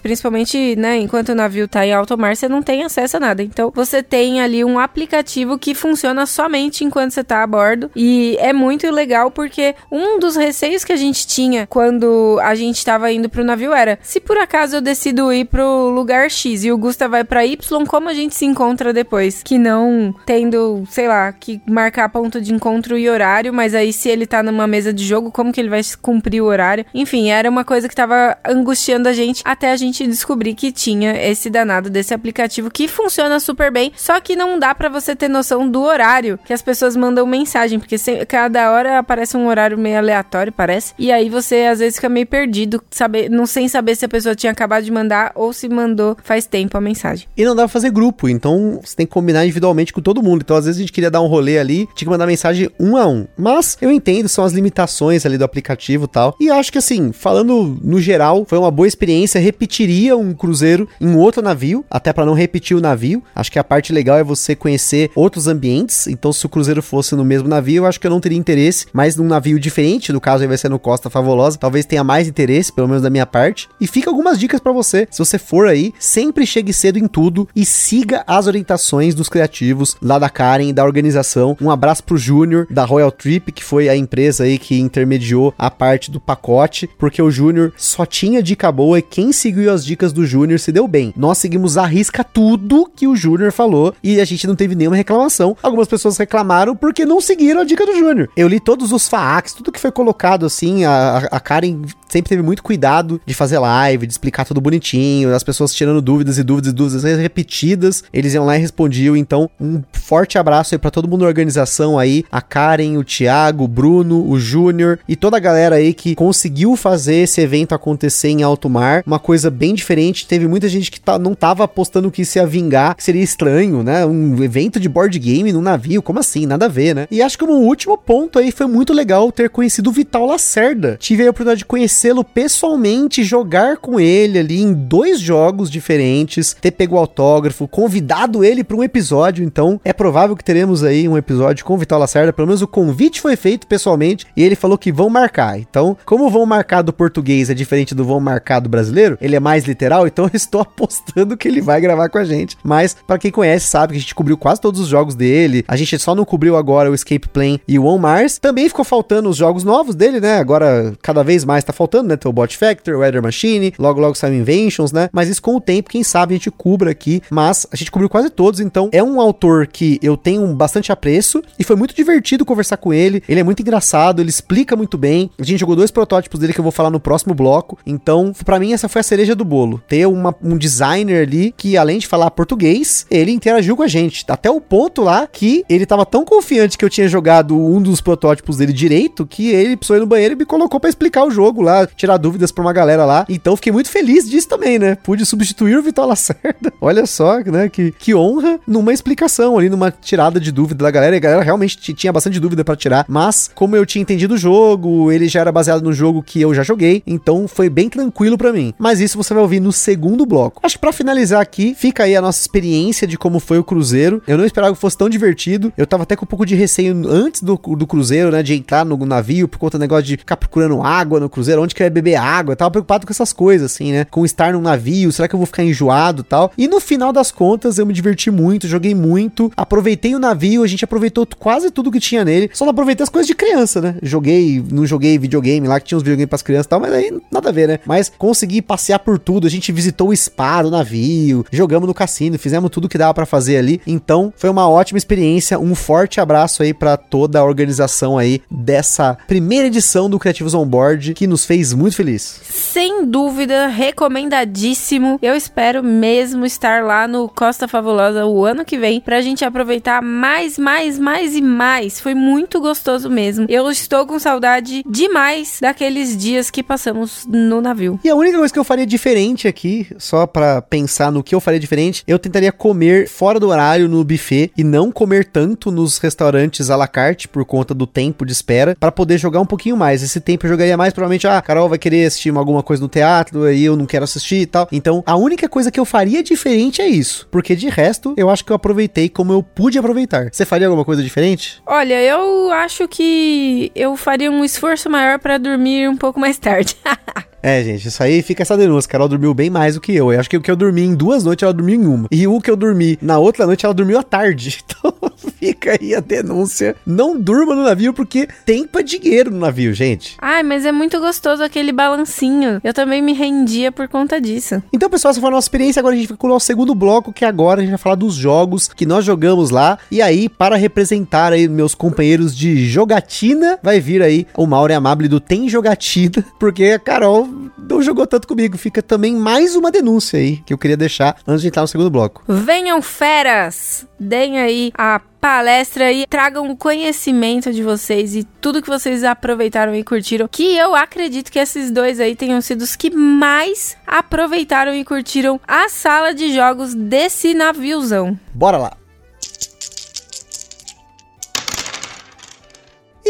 principalmente, né, enquanto o navio tá em alto mar, você não tem acesso a nada. Então, você tem ali um aplicativo que funciona somente enquanto você tá a bordo e é muito legal porque um dos receios que a gente tinha quando a gente tava indo pro navio era, se por acaso eu decido ir pro lugar X e o Gusta vai pra Y, como a gente se encontra depois? Que não tendo, sei lá, que marcar ponto de encontro e horário, mas aí se ele tá numa mesa de jogo, como que ele vai cumprir o horário? Enfim, era uma coisa que tava angustiando a gente até a gente descobrir que tinha esse danado desse aplicativo que funciona super bem, só que não dá pra você ter noção do horário que as pessoas mandam mensagem, porque cada hora aparece um horário meio aleatório, parece, e aí você às vezes fica meio perdido, saber, não sem saber se a pessoa tinha acabado de mandar ou se mandou faz tempo a mensagem. E não dá pra fazer grupo, então você tem que combinar individualmente com todo mundo. Então, às vezes, a gente queria dar um rolê ali, tinha que mandar mensagem um a um. Mas eu entendo, são as limitações ali do aplicativo e tal. E acho que, assim, falando no geral, foi uma boa experiência. Repetiria um cruzeiro em outro navio, até pra não repetir o navio. Acho que a parte legal é você conhecer outros ambientes. Então, se o cruzeiro fosse no mesmo navio, eu acho que eu não teria interesse. Mas num navio diferente, no caso aí vai ser no Costa Favolosa, talvez tenha mais interesse, pelo menos da minha parte. E fica algumas dicas pra você. Se você for aí, sempre chegue cedo em tudo e siga as orientações dos criativos lá da Karen da organização. Um abraço pro Júnior da Royal Trip, que foi a empresa aí que intermediou a parte do pacote, porque o Júnior só tinha dica boa e quem seguiu as dicas do Júnior se deu bem. Nós seguimos à risca tudo que o Júnior falou e a gente não teve nenhuma reclamação. Algumas pessoas reclamaram porque não seguiram a dica do Júnior. Eu li todos os FAACs, tudo que foi colocado assim, a, a Karen sempre teve muito cuidado de fazer live, de explicar tudo bonitinho, as pessoas tirando dúvidas e dúvidas e dúvidas repetidas, eles iam lá e respondiam. Então, um forte abraço aí pra todo mundo da organização aí, a Karen, o Thiago, o Bruno, o Júnior e toda a galera aí que conseguiu fazer esse evento acontecer em alto mar, uma coisa bem diferente. Teve muita gente que tá, não tava apostando que isso ia vingar, que seria estranho, né? Um evento de board game num navio, como assim? Nada a ver, né? E acho que como último ponto aí foi muito legal ter conhecido o Vital Lacerda. Tive a oportunidade de conhecê-lo pessoalmente, jogar com ele ali em dois jogos diferentes, ter pego autógrafo, convidado ele para um episódio. Então é provável que teremos aí um episódio com o Vital Lacerda. Pelo menos o convite foi feito pessoalmente e ele falou que vão marcar. Então, como o vão marcar do português é diferente do vão marcar do brasileiro, ele é mais literal, então eu estou *laughs* apostando que ele vai gravar com a gente. Mas para quem conhece sabe que a gente cobriu quase todos os jogos dele. A gente só não cobriu agora o Escape Plane e o On Mars. Também ficou faltando os jogos novos dele, né? Agora cada vez mais tá faltando, né? Tem o Bot Factor, o Weather Machine, logo logo sai Inventions, né? Mas isso com o tempo, quem sabe a gente cubra aqui, mas a gente cobriu quase todos, então é um autor que eu tenho bastante apreço e foi muito divertido conversar com ele. Ele é muito engraçado, ele explica muito bem. A gente jogou dois protótipos dele que eu vou falar no próximo bloco. Então, pra mim essa foi a cereja do bolo. Ter uma- um designer ali que além de falar português, ele interagiu com a gente, até o ponto lá que ele tava tão confiante que eu tinha jogado um dos protótipos dele direito que ele precisou ir no banheiro e me colocou pra explicar o jogo lá, tirar dúvidas pra uma galera lá. Então fiquei muito feliz disso também, né? Pude substituir o Vitor *laughs* Lacerda. Olha só, né? Que, que honra numa explicação ali, numa tirada de dúvida da galera. E a galera realmente tinha bastante dúvida pra tirar. Mas, como eu tinha entendido o jogo, ele já era baseado no jogo que eu já joguei. Então foi bem tranquilo pra mim. Mas isso você vai ouvir no segundo bloco. Acho que pra finalizar aqui, fica aí a nossa experiência de como foi o Cruzeiro. Eu não esperava que fosse tão divertido. Eu tava até com um pouco de receio antes do, do Cruzeiro, né? De entrar no navio por conta do negócio de ficar procurando água no Cruzeiro, onde que beber água. Eu tava preocupado com essas coisas, assim, né? Com estar num navio, será que eu vou ficar enjoado tal? E no final das contas, eu me diverti muito, joguei muito, aproveitei o navio, a gente aproveitou quase tudo que tinha nele. Só não aproveitei as coisas de criança, né? Joguei, não joguei videogame lá, que tinha uns videogames pras crianças e tal, mas aí nada a ver, né? Mas consegui passear por tudo. A gente visitou o spa do navio, jogamos no cassino, fizemos tudo que dava para fazer ali. Então, foi uma ótima experiência. Um forte abraço aí para toda a organização aí dessa primeira edição do Criativos On Board, que nos fez muito feliz. Sem dúvida, recomendadíssimo. Eu espero mesmo estar lá no Costa Fabulosa o ano que vem pra gente aproveitar mais, mais, mais e mais. Foi muito gostoso mesmo. Eu estou com saudade demais daqueles dias que passamos no navio. E a única coisa que eu faria diferente aqui, só para pensar no que eu faria diferente, eu tentaria comer fora do horário no buffet e não comer tanto nos restaurantes à la carte por conta do tempo de espera para poder jogar um pouquinho mais. Esse tempo eu jogaria mais provavelmente, ah, Carol vai querer assistir alguma coisa no teatro, aí eu não quero assistir e tal. Então, a única coisa que eu faria diferente é isso, porque de resto, eu acho que eu aproveitei como eu pude aproveitar. Você faria alguma coisa diferente? Olha, eu acho que eu faria um esforço maior para dormir um pouco mais tarde. *laughs* É, gente, isso aí fica essa denúncia. Carol dormiu bem mais do que eu. Eu acho que o que eu dormi em duas noites, ela dormiu em uma. E o que eu dormi na outra noite, ela dormiu à tarde. *laughs* Então fica aí a denúncia. Não durma no navio porque tempo é dinheiro no navio, gente. Ai, mas é muito gostoso aquele balancinho. Eu também me rendia por conta disso. Então, pessoal, essa foi a nossa experiência. Agora a gente vai com o nosso segundo bloco, que agora a gente vai falar dos jogos que nós jogamos lá. E aí, para representar aí meus companheiros de jogatina, vai vir aí o Mauro Amable do Tem Jogatina, *laughs* porque a Carol não jogou tanto comigo. Fica também mais uma denúncia aí que eu queria deixar antes de entrar no segundo bloco. Venham feras! Deem aí a palestra e tragam o conhecimento de vocês e tudo que vocês aproveitaram e curtiram. Que eu acredito que esses dois aí tenham sido os que mais aproveitaram e curtiram a sala de jogos desse naviozão. Bora lá!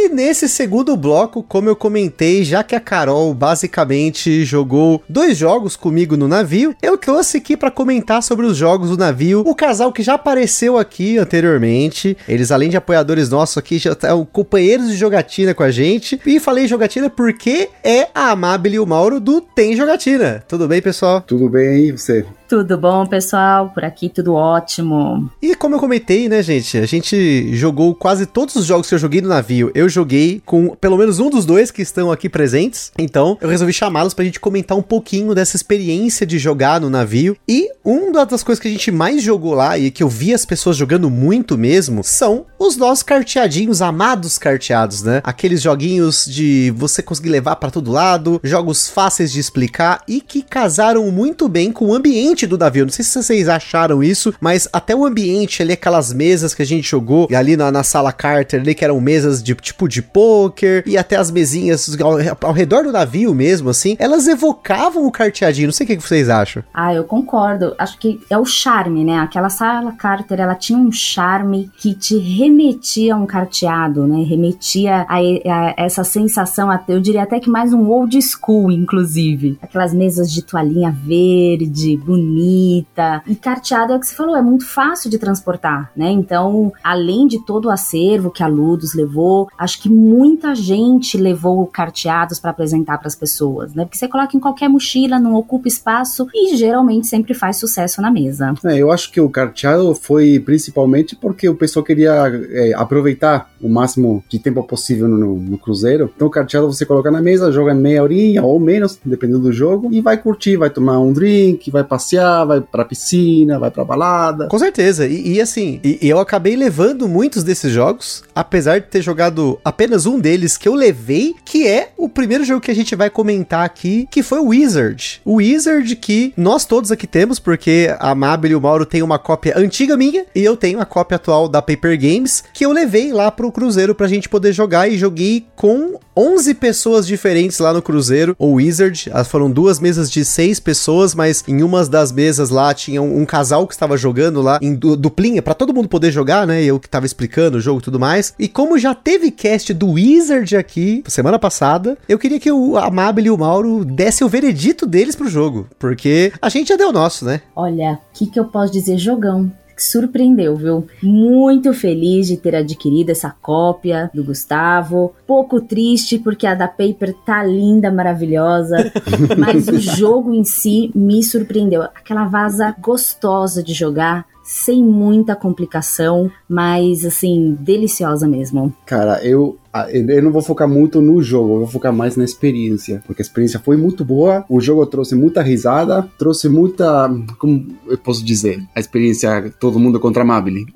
E nesse segundo bloco, como eu comentei, já que a Carol basicamente jogou dois jogos comigo no navio, eu trouxe aqui para comentar sobre os jogos do navio. O casal que já apareceu aqui anteriormente, eles além de apoiadores nossos aqui, já estão companheiros de jogatina com a gente. E falei jogatina porque é a Amabile e o Mauro do Tem Jogatina. Tudo bem, pessoal? Tudo bem aí, você? Tudo bom, pessoal? Por aqui tudo ótimo. E como eu comentei, né, gente? A gente jogou quase todos os jogos que eu joguei no navio. Eu joguei com pelo menos um dos dois que estão aqui presentes. Então, eu resolvi chamá-los pra gente comentar um pouquinho dessa experiência de jogar no navio. E uma das coisas que a gente mais jogou lá e que eu vi as pessoas jogando muito mesmo são os nossos carteadinhos, amados carteados, né? Aqueles joguinhos de você conseguir levar para todo lado, jogos fáceis de explicar e que casaram muito bem com o ambiente ambiente do navio. Não sei se vocês acharam isso, mas até o ambiente ali, aquelas mesas que a gente jogou ali na, na sala Carter ali, que eram mesas de tipo de poker, e até as mesinhas ao, ao, redor do navio mesmo, assim, elas evocavam o carteadinho. Não sei o que, que vocês acham. Ah, eu concordo. Acho que é o charme, né? Aquela sala Carter, ela tinha um charme que te remetia a um carteado, né? Remetia a, a essa sensação, eu diria até que mais um old school, inclusive. Aquelas mesas de toalhinha verde, bonita bonita. E carteado é o que você falou, é muito fácil de transportar, né? Então, além de todo o acervo que a Ludus levou, acho que muita gente levou carteados para apresentar para as pessoas, né? Porque você coloca em qualquer mochila, não ocupa espaço e geralmente sempre faz sucesso na mesa. É, eu acho que o carteado foi principalmente porque o pessoal queria é, aproveitar o máximo de tempo possível no, no, cruzeiro. Então, o carteado você coloca na mesa, joga meia horinha ou menos, dependendo do jogo, e vai curtir, vai tomar um drink, vai passear vai pra piscina, vai pra balada. Com certeza. E, e assim, e eu acabei levando muitos desses jogos, apesar de ter jogado apenas um deles que eu levei, que é o primeiro jogo que a gente vai comentar aqui, que foi o Wizard. O Wizard que nós todos aqui temos, porque a Mabel e o Mauro têm uma cópia antiga minha, e eu tenho a cópia atual da Paper Games, que eu levei lá pro Cruzeiro pra gente poder jogar, e joguei com 11 pessoas diferentes lá no Cruzeiro, o Wizard. Foram duas mesas de seis pessoas, mas em umas das mesas lá tinha um, casal que estava jogando lá em duplinha, para todo mundo poder jogar, né? Eu que tava explicando o jogo e tudo mais. E como já teve cast do Wizard aqui semana passada, eu queria que o Amable e o Mauro dessem o veredito deles pro jogo, porque a gente já deu o nosso, né? Olha, o que, que eu posso dizer? Jogão que surpreendeu, viu? Muito feliz de ter adquirido essa cópia do Gustavo. Pouco triste porque a da Paper tá linda, maravilhosa, *laughs* mas o jogo em si me surpreendeu. Aquela vaza gostosa de jogar, sem muita complicação, mas assim, deliciosa mesmo. Cara, eu eu eu não vou focar muito no jogo, eu vou focar mais na experiência, porque a experiência foi muito boa, o jogo trouxe muita risada, trouxe muita, como eu posso dizer, a experiência todo mundo contra a Mabile.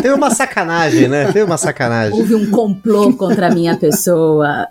Teve uma sacanagem, né? Teve uma sacanagem. Houve um complô contra a minha pessoa.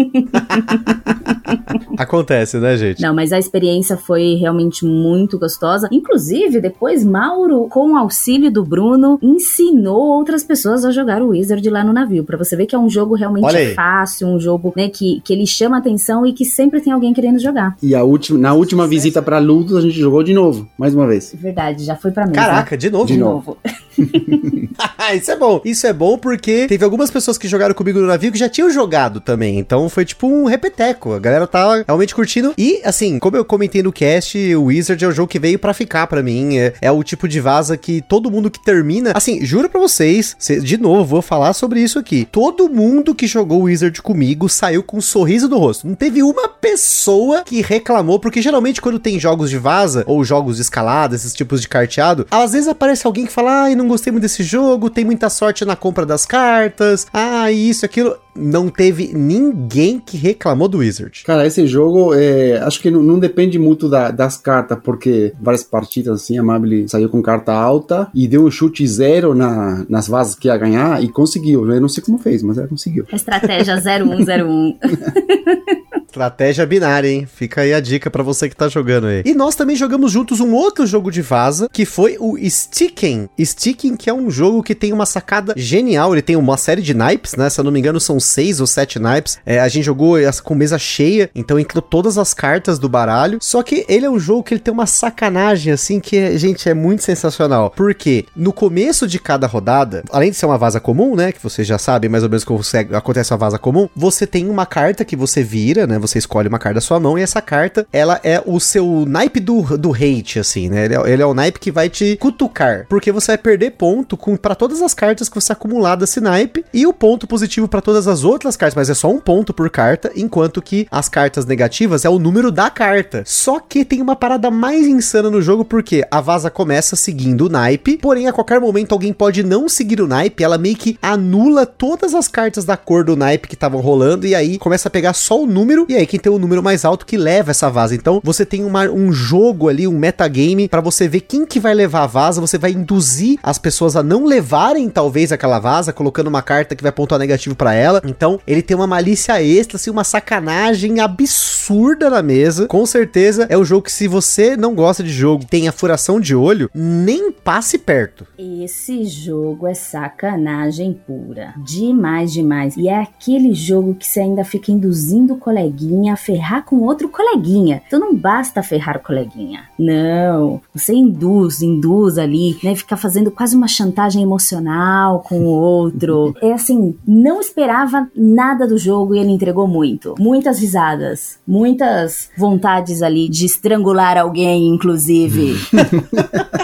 *laughs* Acontece, né, gente? Não, mas a experiência foi realmente muito gostosa. Inclusive, depois Mauro, com o auxílio do Bruno, ensinou outras pessoas a jogar o Wizard lá no navio. Pra você ver que é um jogo realmente fácil, um jogo né, que, que ele chama atenção e que sempre tem alguém querendo jogar. E a última, na última visita pra Ludus, a gente jogou de novo, mais uma vez. Verdade, já foi pra mesa. Caraca, de novo? De, De novo. *laughs* Isso é bom. Isso é bom porque teve algumas pessoas que jogaram comigo no navio que já tinham jogado também. Então foi tipo um repeteco. A galera tá realmente curtindo. E, assim, como eu comentei no cast, o Wizard é o jogo que veio pra ficar pra mim. É, é o tipo de vaza que todo mundo que termina. Assim, juro pra vocês, cê- de novo, vou falar sobre isso aqui. Todo mundo que jogou Wizard comigo saiu com um sorriso no rosto. Não teve uma pessoa que reclamou, porque geralmente quando tem jogos de vaza ou jogos de escalada, esses tipos de carteado, às vezes aparece alguém que fala: ai, não gostei muito desse jogo, tem muita sorte na compra das cartas, ah, isso, aquilo. Não teve ninguém que reclamou do Wizard. Cara, esse jogo, é, acho que não, não depende muito da- das cartas, porque várias partidas assim, a Mabile saiu com carta alta e deu um chute zero na, nas vazas que ia ganhar e conseguiu. Eu não sei como fez, mas ela conseguiu. Estratégia 0101. *laughs* Estratégia binária, hein? Fica aí a dica pra você que tá jogando aí. E nós também jogamos juntos um outro jogo de vaza, que foi o Sticking. Sticking, que é um jogo que tem uma sacada genial. Ele tem uma série de naipes, né? Se eu não me engano, são seis ou sete naipes. É, a gente jogou com mesa cheia, então entrou todas as cartas do baralho. Só que ele é um jogo que ele tem uma sacanagem, assim, que, é- gente, é muito sensacional. Porque no começo de cada rodada, além de ser uma vaza comum, né? Que vocês já sabem mais ou menos como você- acontece a vaza comum, você tem uma carta que você vira, né? Você escolhe uma carta da sua mão e essa carta, ela é o seu naipe do, do hate, assim, né? Ele é, ele é o naipe que vai te cutucar. Porque você vai perder ponto para todas as cartas que você acumular desse naipe e o ponto positivo para todas as outras cartas, mas é só um ponto por carta, enquanto que as cartas negativas é o número da carta. Só que tem uma parada mais insana no jogo porque a vaza começa seguindo o naipe, porém a qualquer momento alguém pode não seguir o naipe, ela meio que anula todas as cartas da cor do naipe que estavam rolando e aí começa a pegar só o número e aí quem tem o número mais alto que leva essa vaza. Então você tem uma- um jogo ali, um metagame pra você ver quem que vai levar a vaza, você vai induzir as pessoas a não levarem talvez aquela vaza, colocando uma carta que vai pontuar negativo pra ela. Então ele tem uma malícia extra, assim, uma sacanagem absurda na mesa. Com certeza é o jogo que se você não gosta de jogo, tem a furação de olho, nem passe perto. Esse jogo é sacanagem pura. Demais, demais. E é aquele jogo que você ainda fica induzindo o coleguinha a ferrar com outro coleguinha. Então não basta ferrar o coleguinha. Não. Você induz, induz ali, né? Fica fazendo quase uma chantagem emocional com o outro. *laughs* é assim, não esperava nada do jogo e ele entregou muito. Muitas risadas, muitas vontades ali de estrangular alguém, inclusive. *laughs*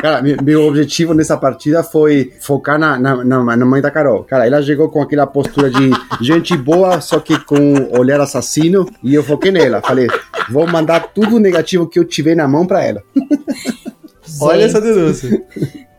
Cara, meu, meu objetivo nessa partida foi focar na, na, na, na mãe da Carol. Cara, ela chegou com aquela postura de gente boa, só que com olhar assassino, e eu foquei nela. Falei, vou mandar tudo negativo que eu tiver na mão pra ela. Olha Gente, essa denúncia.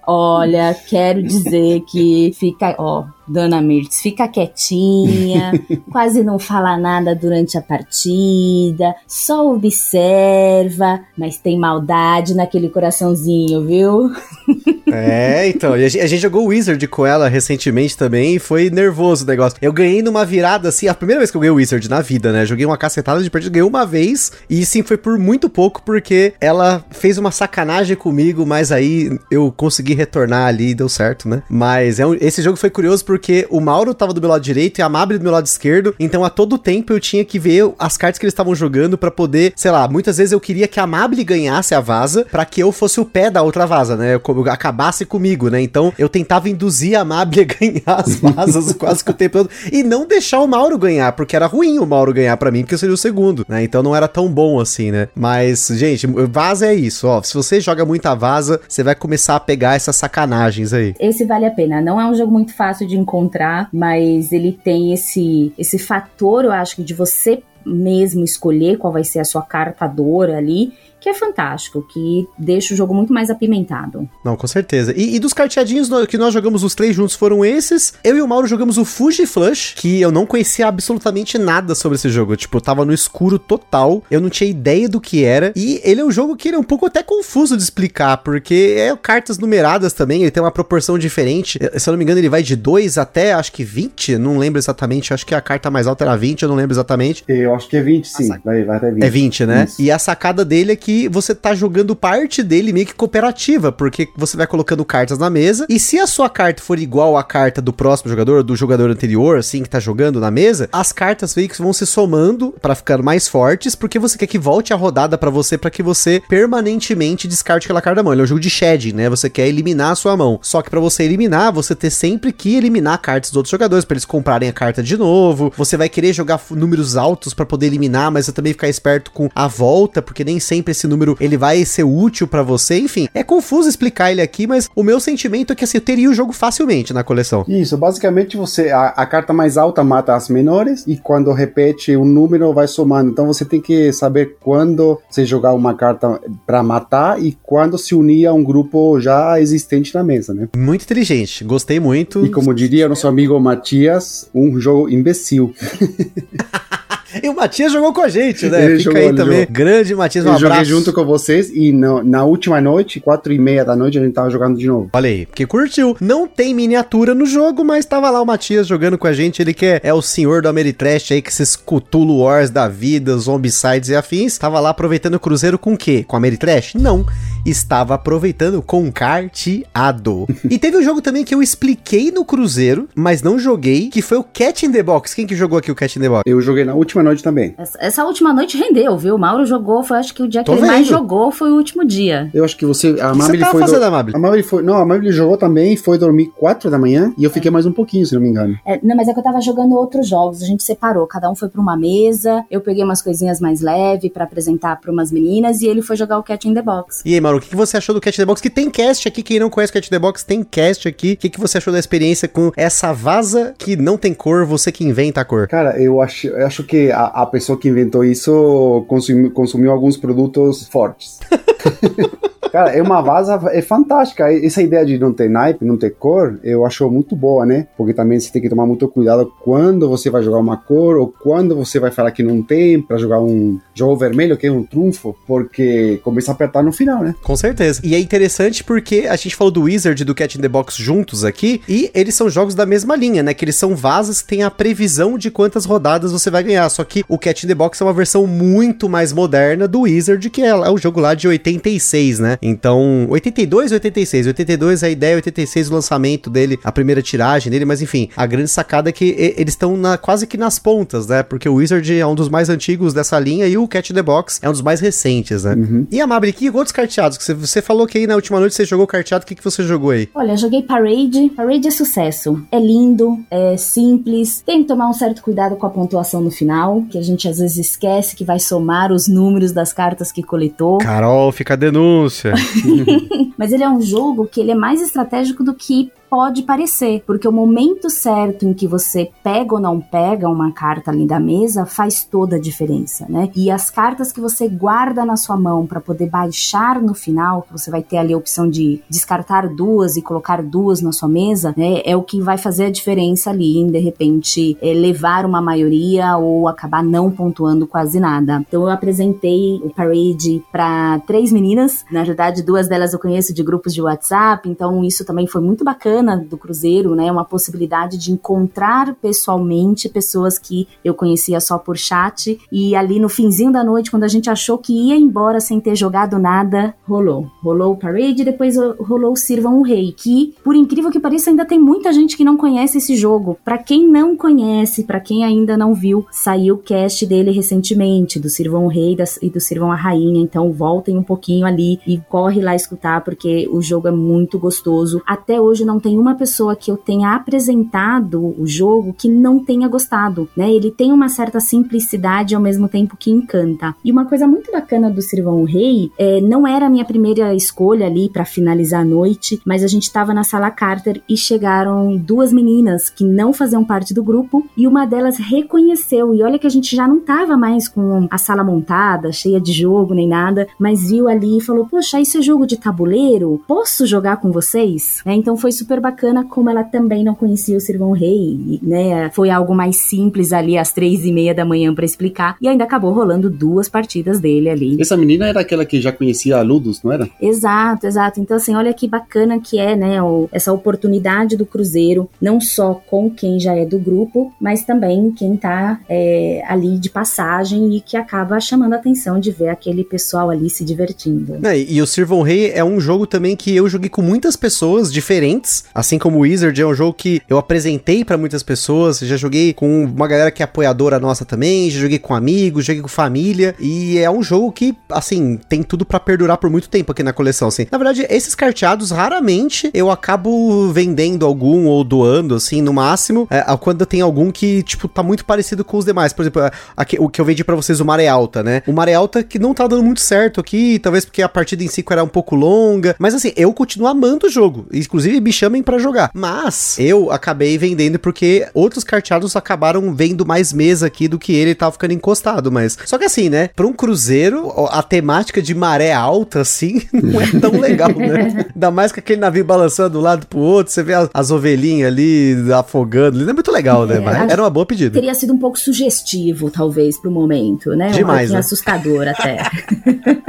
Olha, quero dizer que fica, ó, Dona Mirtz, fica quietinha, *laughs* quase não fala nada durante a partida, só observa, mas tem maldade naquele coraçãozinho, viu? *laughs* É, então, a gente, a gente jogou Wizard com ela recentemente também e foi nervoso o negócio. Eu ganhei numa virada, assim, a primeira vez que eu ganhei Wizard na vida, né? Joguei uma cacetada de partida, ganhei uma vez, e sim, foi por muito pouco, porque ela fez uma sacanagem comigo, mas aí eu consegui retornar ali e deu certo, né? Mas é um- esse jogo foi curioso porque o Mauro tava do meu lado direito e a Mabel do meu lado esquerdo, então a todo tempo eu tinha que ver as cartas que eles estavam jogando pra poder, sei lá, muitas vezes eu queria que a Mabel ganhasse a vaza pra que eu fosse o pé da outra vaza, né? Eu acabasse comigo, né? Então eu tentava induzir a Mabel *laughs* a ganhar as vazas quase que o tempo todo e não deixar o Mauro ganhar, porque era ruim o Mauro ganhar pra mim, porque eu seria o segundo, né? Então não era tão bom assim, né? Mas, gente, vaza é isso, ó. Se você joga muita vaza, você vai começar a pegar essas sacanagens aí. Esse vale a pena. Não é um jogo muito fácil de encontrar, mas ele tem esse, esse fator, eu acho, de você mesmo escolher qual vai ser a sua cartadora ali, que é fantástico, que deixa o jogo muito mais apimentado. Não, com certeza. E, e dos carteadinhos que nós jogamos os três juntos foram esses. Eu e o Mauro jogamos o Fuji Flush, que eu não conhecia absolutamente nada sobre esse jogo. Tipo, eu tava no escuro total. Eu não tinha ideia do que era. E ele é um jogo que ele é um pouco até confuso de explicar, porque é cartas numeradas também. Ele tem uma proporção diferente. Se eu não me engano, ele vai de 2 até acho que 20. Não lembro exatamente. Acho que a carta mais alta era 20, eu não lembro exatamente. Eu acho que é 20, sim. Vai, vai até 20. É 20, né? Isso. E a sacada dele é que você tá jogando parte dele meio que cooperativa, porque você vai colocando cartas na mesa, e se a sua carta for igual à carta do próximo jogador, do jogador anterior, assim, que tá jogando na mesa, as cartas meio que vão se somando pra ficar mais fortes, porque você quer que volte a rodada pra você, pra que você permanentemente descarte aquela carta da mão. Ele é um jogo de shedding, né? Você quer eliminar a sua mão. Só que pra você eliminar, você ter sempre que eliminar cartas dos outros jogadores, pra eles comprarem a carta de novo. Você vai querer jogar números altos pra poder eliminar, mas você também ficar esperto com a volta, porque nem sempre esse número ele vai ser útil pra você. Enfim, é confuso explicar ele aqui, mas o meu sentimento é que assim, eu teria o jogo facilmente na coleção. Isso, basicamente você a, a carta mais alta mata as menores e quando repete o número vai somando. Então você tem que saber quando você jogar uma carta pra matar e quando se unir a um grupo já existente na mesa, né? Muito inteligente, gostei muito. E como diria nosso amigo Matias, um jogo imbecil. *laughs* E o Matias jogou com a gente, né? Ele Fica jogou, aí também. jogou. Grande Matias, um Eu joguei abraço. junto com vocês e no- na última noite, quatro e meia da noite, a gente tava jogando de novo. Olha aí, porque curtiu. Não tem miniatura no jogo, mas tava lá o Matias jogando com a gente. Ele que é, é o senhor do Ameritrash aí, que esses Cthulhu Wars da vida, Zombicides e afins. Tava lá aproveitando o cruzeiro com o quê? Com Ameritrash? Não. Estava aproveitando com carteado. *laughs* e teve um jogo também que eu expliquei no cruzeiro, mas não joguei, que foi o Cat in the Box. Quem que jogou aqui o Cat in the Box? Eu joguei na última noite também. Essa, essa última noite rendeu, viu? O Mauro jogou, foi acho que o dia que Tô ele mais vendo. jogou foi o último dia. Eu acho que você. A tava foi. fazendo, do-? A Amabile foi. Não, a Amabile jogou também, foi dormir quatro da manhã e eu fiquei mais um pouquinho, se não me engano. É, não, mas é que eu tava jogando outros jogos, a gente separou, cada um foi pra uma mesa, eu peguei umas coisinhas mais leves pra apresentar pra umas meninas e ele foi jogar o Cat in the Box. E aí, Mauro, o que que você achou do Cat in the Box? Que tem cast aqui, quem não conhece o Cat in the Box tem cast aqui. O que, que você achou da experiência com essa vaza que não tem cor, você que inventa a cor? Cara, eu acho, eu acho que a, a pessoa que inventou isso consumiu, consumiu alguns produtos fortes. *laughs* Cara, é uma vaza, é fantástica. Essa ideia de não ter naipe, não ter cor, eu acho muito boa, né? Porque também você tem que tomar muito cuidado quando você vai jogar uma cor ou quando você vai falar que não tem pra jogar um jogo vermelho, que é um trunfo, porque começa a apertar no final, né? Com certeza. E é interessante porque a gente falou do Wizard e do Cat in the Box juntos aqui, e eles são jogos da mesma linha, né? Que eles são vazas que têm a previsão de quantas rodadas você vai ganhar. Só que o Cat in the Box é uma versão muito mais moderna do Wizard, que é, é o jogo lá de 86, né? Então, 82 ou 86? 82 a ideia, 86 o lançamento dele, a primeira tiragem dele, mas enfim, a grande sacada é que eles estão na- quase que nas pontas, né? Porque o Wizard é um dos mais antigos dessa linha e o Cat in the Box é um dos mais recentes, né? E a Mabri, que outros carteados? Que você, falou que aí na última noite você jogou carteado, o que, que você jogou aí? Olha, eu joguei Parade. Parade é sucesso. É lindo, é simples. Tem que tomar um certo cuidado com a pontuação no final, que a gente às vezes esquece que vai somar os números das cartas que coletou. Carol, fica a denúncia. *laughs* Mas ele é um jogo que ele é mais estratégico do que pode parecer, porque o momento certo em que você pega ou não pega uma carta ali da mesa faz toda a diferença, né? E as cartas que você guarda na sua mão para poder baixar no final, você vai ter ali a opção de descartar duas e colocar duas na sua mesa, né? É o que vai fazer a diferença ali em de repente é, levar uma maioria ou acabar não pontuando quase nada. Então eu apresentei o Parade para três meninas, na verdade duas delas eu conheço de grupos de WhatsApp, então isso também foi muito bacana do Cruzeiro, né? Uma possibilidade de encontrar pessoalmente pessoas que eu conhecia só por chat e ali no finzinho da noite, quando a gente achou que ia embora sem ter jogado nada, rolou. Rolou o Parade e depois rolou o Sirvam o Rei, que por incrível que pareça ainda tem muita gente que não conhece esse jogo. Para quem não conhece, para quem ainda não viu, saiu o cast dele recentemente, do Sirvam o Rei e do Sirvam a Rainha, então voltem um pouquinho ali e corre lá escutar porque o jogo é muito gostoso. Até hoje não tem nenhuma pessoa que eu tenha apresentado o jogo que não tenha gostado, né? Ele tem uma certa simplicidade ao mesmo tempo que encanta. E uma coisa muito bacana do Sirvão Rei, é, não era a minha primeira escolha ali para finalizar a noite, mas a gente estava na sala Carter e chegaram duas meninas que não faziam parte do grupo e uma delas reconheceu. E olha que a gente já não tava mais com a sala montada, cheia de jogo nem nada, mas viu ali e falou: Poxa, isso é jogo de tabuleiro? Posso jogar com vocês? É, então foi super bacana, como ela também não conhecia o Sirvão Rei, né? Foi algo mais simples ali às três e meia da manhã para explicar e ainda acabou rolando duas partidas dele ali. Essa menina era aquela que já conhecia a Ludus, não era? Exato, exato. Então, assim, olha que bacana que é, né, o, essa oportunidade do Cruzeiro, não só com quem já é do grupo, mas também quem tá é, ali de passagem e que acaba chamando a atenção de ver aquele pessoal ali se divertindo. É, e o Sirvon Rei é um jogo também que eu joguei com muitas pessoas diferentes, assim como o Wizard é um jogo que eu apresentei para muitas pessoas, já joguei com uma galera que é apoiadora nossa também, já joguei com amigos, joguei com família, e é um jogo que, assim, tem tudo para perdurar por muito tempo aqui na coleção, assim. Na verdade, esses carteados, raramente eu acabo vendendo algum ou doando, assim, no máximo, é, quando tem algum que, tipo, tá muito parecido com os demais. Por exemplo, aqui, o que eu vendi para vocês, o Maré Alta, né? O Maré Alta que não tá dando muito certo aqui, talvez porque a partida em si era um pouco longa, mas assim, eu continuo amando o jogo, inclusive me chamem para jogar. Mas eu acabei vendendo porque outros carteados acabaram vendo mais mesa aqui do que ele tava ficando encostado, mas só que assim, né? Para um cruzeiro, a temática de maré alta assim *laughs* não é tão legal, né? *laughs* Ainda mais com aquele navio balançando de um lado pro outro, você vê as, as ovelhinhas ali afogando, não é muito legal, né? Mas era uma boa pedida. Teria sido um pouco sugestivo, talvez, pro momento, né? Demais, um né? assustador até.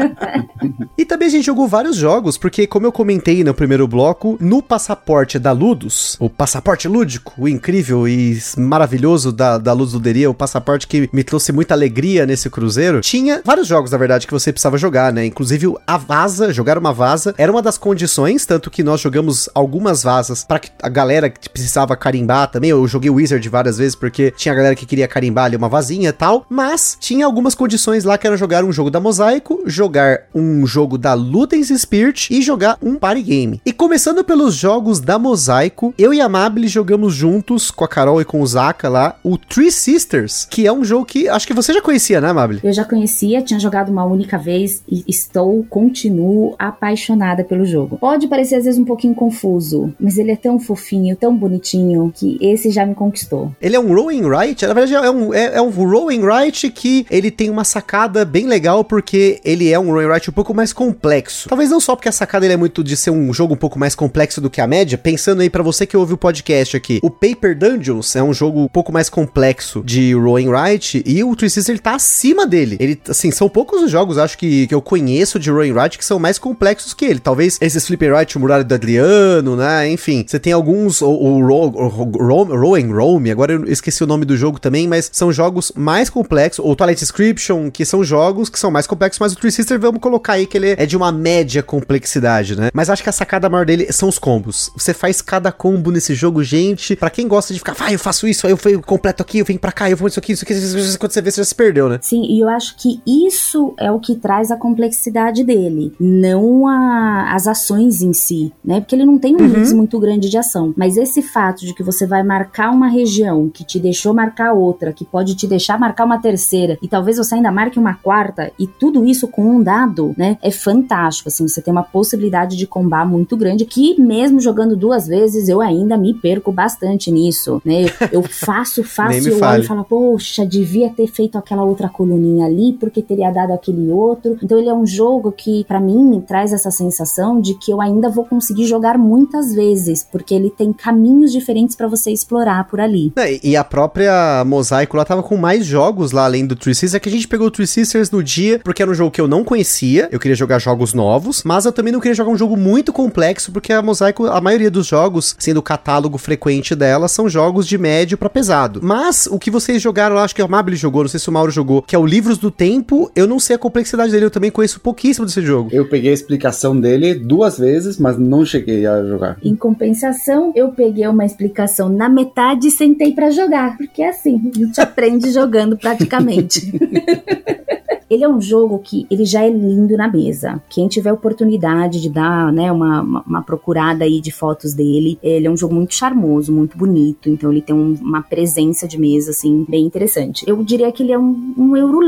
*laughs* e também a gente jogou vários jogos, porque como eu comentei no primeiro bloco, no passaporte da Ludus, o passaporte lúdico, o incrível e maravilhoso da, da Luz Luderia, o passaporte que me trouxe muita alegria nesse cruzeiro, tinha vários jogos, na verdade, que você precisava jogar, né? Inclusive a vaza, jogar uma vaza, era uma das condições, tanto que nós jogamos algumas vazas para que a galera que precisava carimbar também. Eu joguei Wizard várias vezes porque tinha a galera que queria carimbar ali uma vazinha e tal, mas tinha algumas condições lá que era jogar um jogo da Mosaico, jogar um jogo da Ludens Spirit e jogar um party game. E começando pelos jogos da Mosaico, eu e a Mabel jogamos juntos com a Carol e com o Zaka lá, o Three Sisters, que é um jogo que acho que você já conhecia, né, Mabel? Eu já conhecia, tinha jogado uma única vez e estou, continuo apaixonada pelo jogo. Pode parecer às vezes um pouquinho confuso, mas ele é tão fofinho, tão bonitinho, que esse já me conquistou. Ele é um roll and write, na verdade é um, é, é um roll and write que ele tem uma sacada bem legal porque ele é um roll and write um pouco mais complexo. Talvez não só porque a sacada ele é muito de ser um jogo um pouco mais complexo do que a média, pensando aí para você que ouve o podcast aqui. O Paper Dungeons é um jogo um pouco mais complexo de roll and write e o Sisters ele tá acima dele. Ele, assim, são poucos os jogos, acho que, que eu conheço de roll and write que são mais complexos que ele. Talvez esses Flip and Write, o Muralha do Adriano, né? Enfim, você tem alguns, o, o, Row and Rome, agora eu esqueci o nome do jogo também, mas são jogos mais complexos, ou Twilight Inscription, que são jogos que são mais complexos, mas o Three Sisters, vamos colocar aí que ele é de uma média complexidade, né? Mas acho que a sacada maior dele são os combos. Você faz cada combo nesse jogo, gente, para quem gosta de ficar, vai, eu faço isso, aí eu completo aqui, eu venho pra cá, eu vou isso aqui, isso aqui, quando você vê, você já se perdeu, né? Sim, e eu acho que isso é o que traz a complexidade dele, não a, as ações em si, né? Porque ele não tem um uhum. mix muito grande de ação, mas esse fato de que você vai marcar uma região que te deixou marcar outra, que pode te deixar marcar uma terceira, e talvez você ainda marque uma quarta, e tudo isso com um dado, né? É fantástico, assim, você tem uma possibilidade de combar muito grande, que mesmo jogando duas vezes, eu ainda me perco bastante nisso, né? Eu faço, *laughs* faço, e eu olho e falo, poxa, devia ter feito aquela outra coluninha ali, porque teria dado aquele outro. Então ele é um jogo que, para mim, traz essa sensação de que eu ainda vou conseguir jogar muitas vezes, porque ele tem caminhos diferentes para você explorar por ali. É, e a própria Mosaico lá tava com mais jogos lá além do Three Sisters, é que a gente pegou o Three Sisters no dia, porque era um jogo que eu não conhecia, eu queria jogar jogos novos, mas eu também não queria jogar um jogo muito complexo, porque a Mosaico, a maioria dos jogos, sendo o catálogo frequente dela, são jogos de médio para pesado. Mas o que vocês jogaram, acho que a Mabel jogou, não sei se o Mauro jogou, que é o Livros do Tempo, eu não sei a complexidade dele, eu também conheço pouquíssimo desse jogo. Eu peguei a explicação dele duas vezes, mas não cheguei a jogar. Em compensação, eu peguei uma explicação na metade e sentei para jogar, porque é assim, a gente *laughs* aprende jogando praticamente. *laughs* Ele é um jogo que ele já é lindo na mesa. Quem tiver oportunidade de dar, né, uma, uma, uma procurada aí de fotos dele, ele é um jogo muito charmoso, muito bonito. Então ele tem um, uma presença de mesa, assim, bem interessante. Eu diria que ele é um, um euro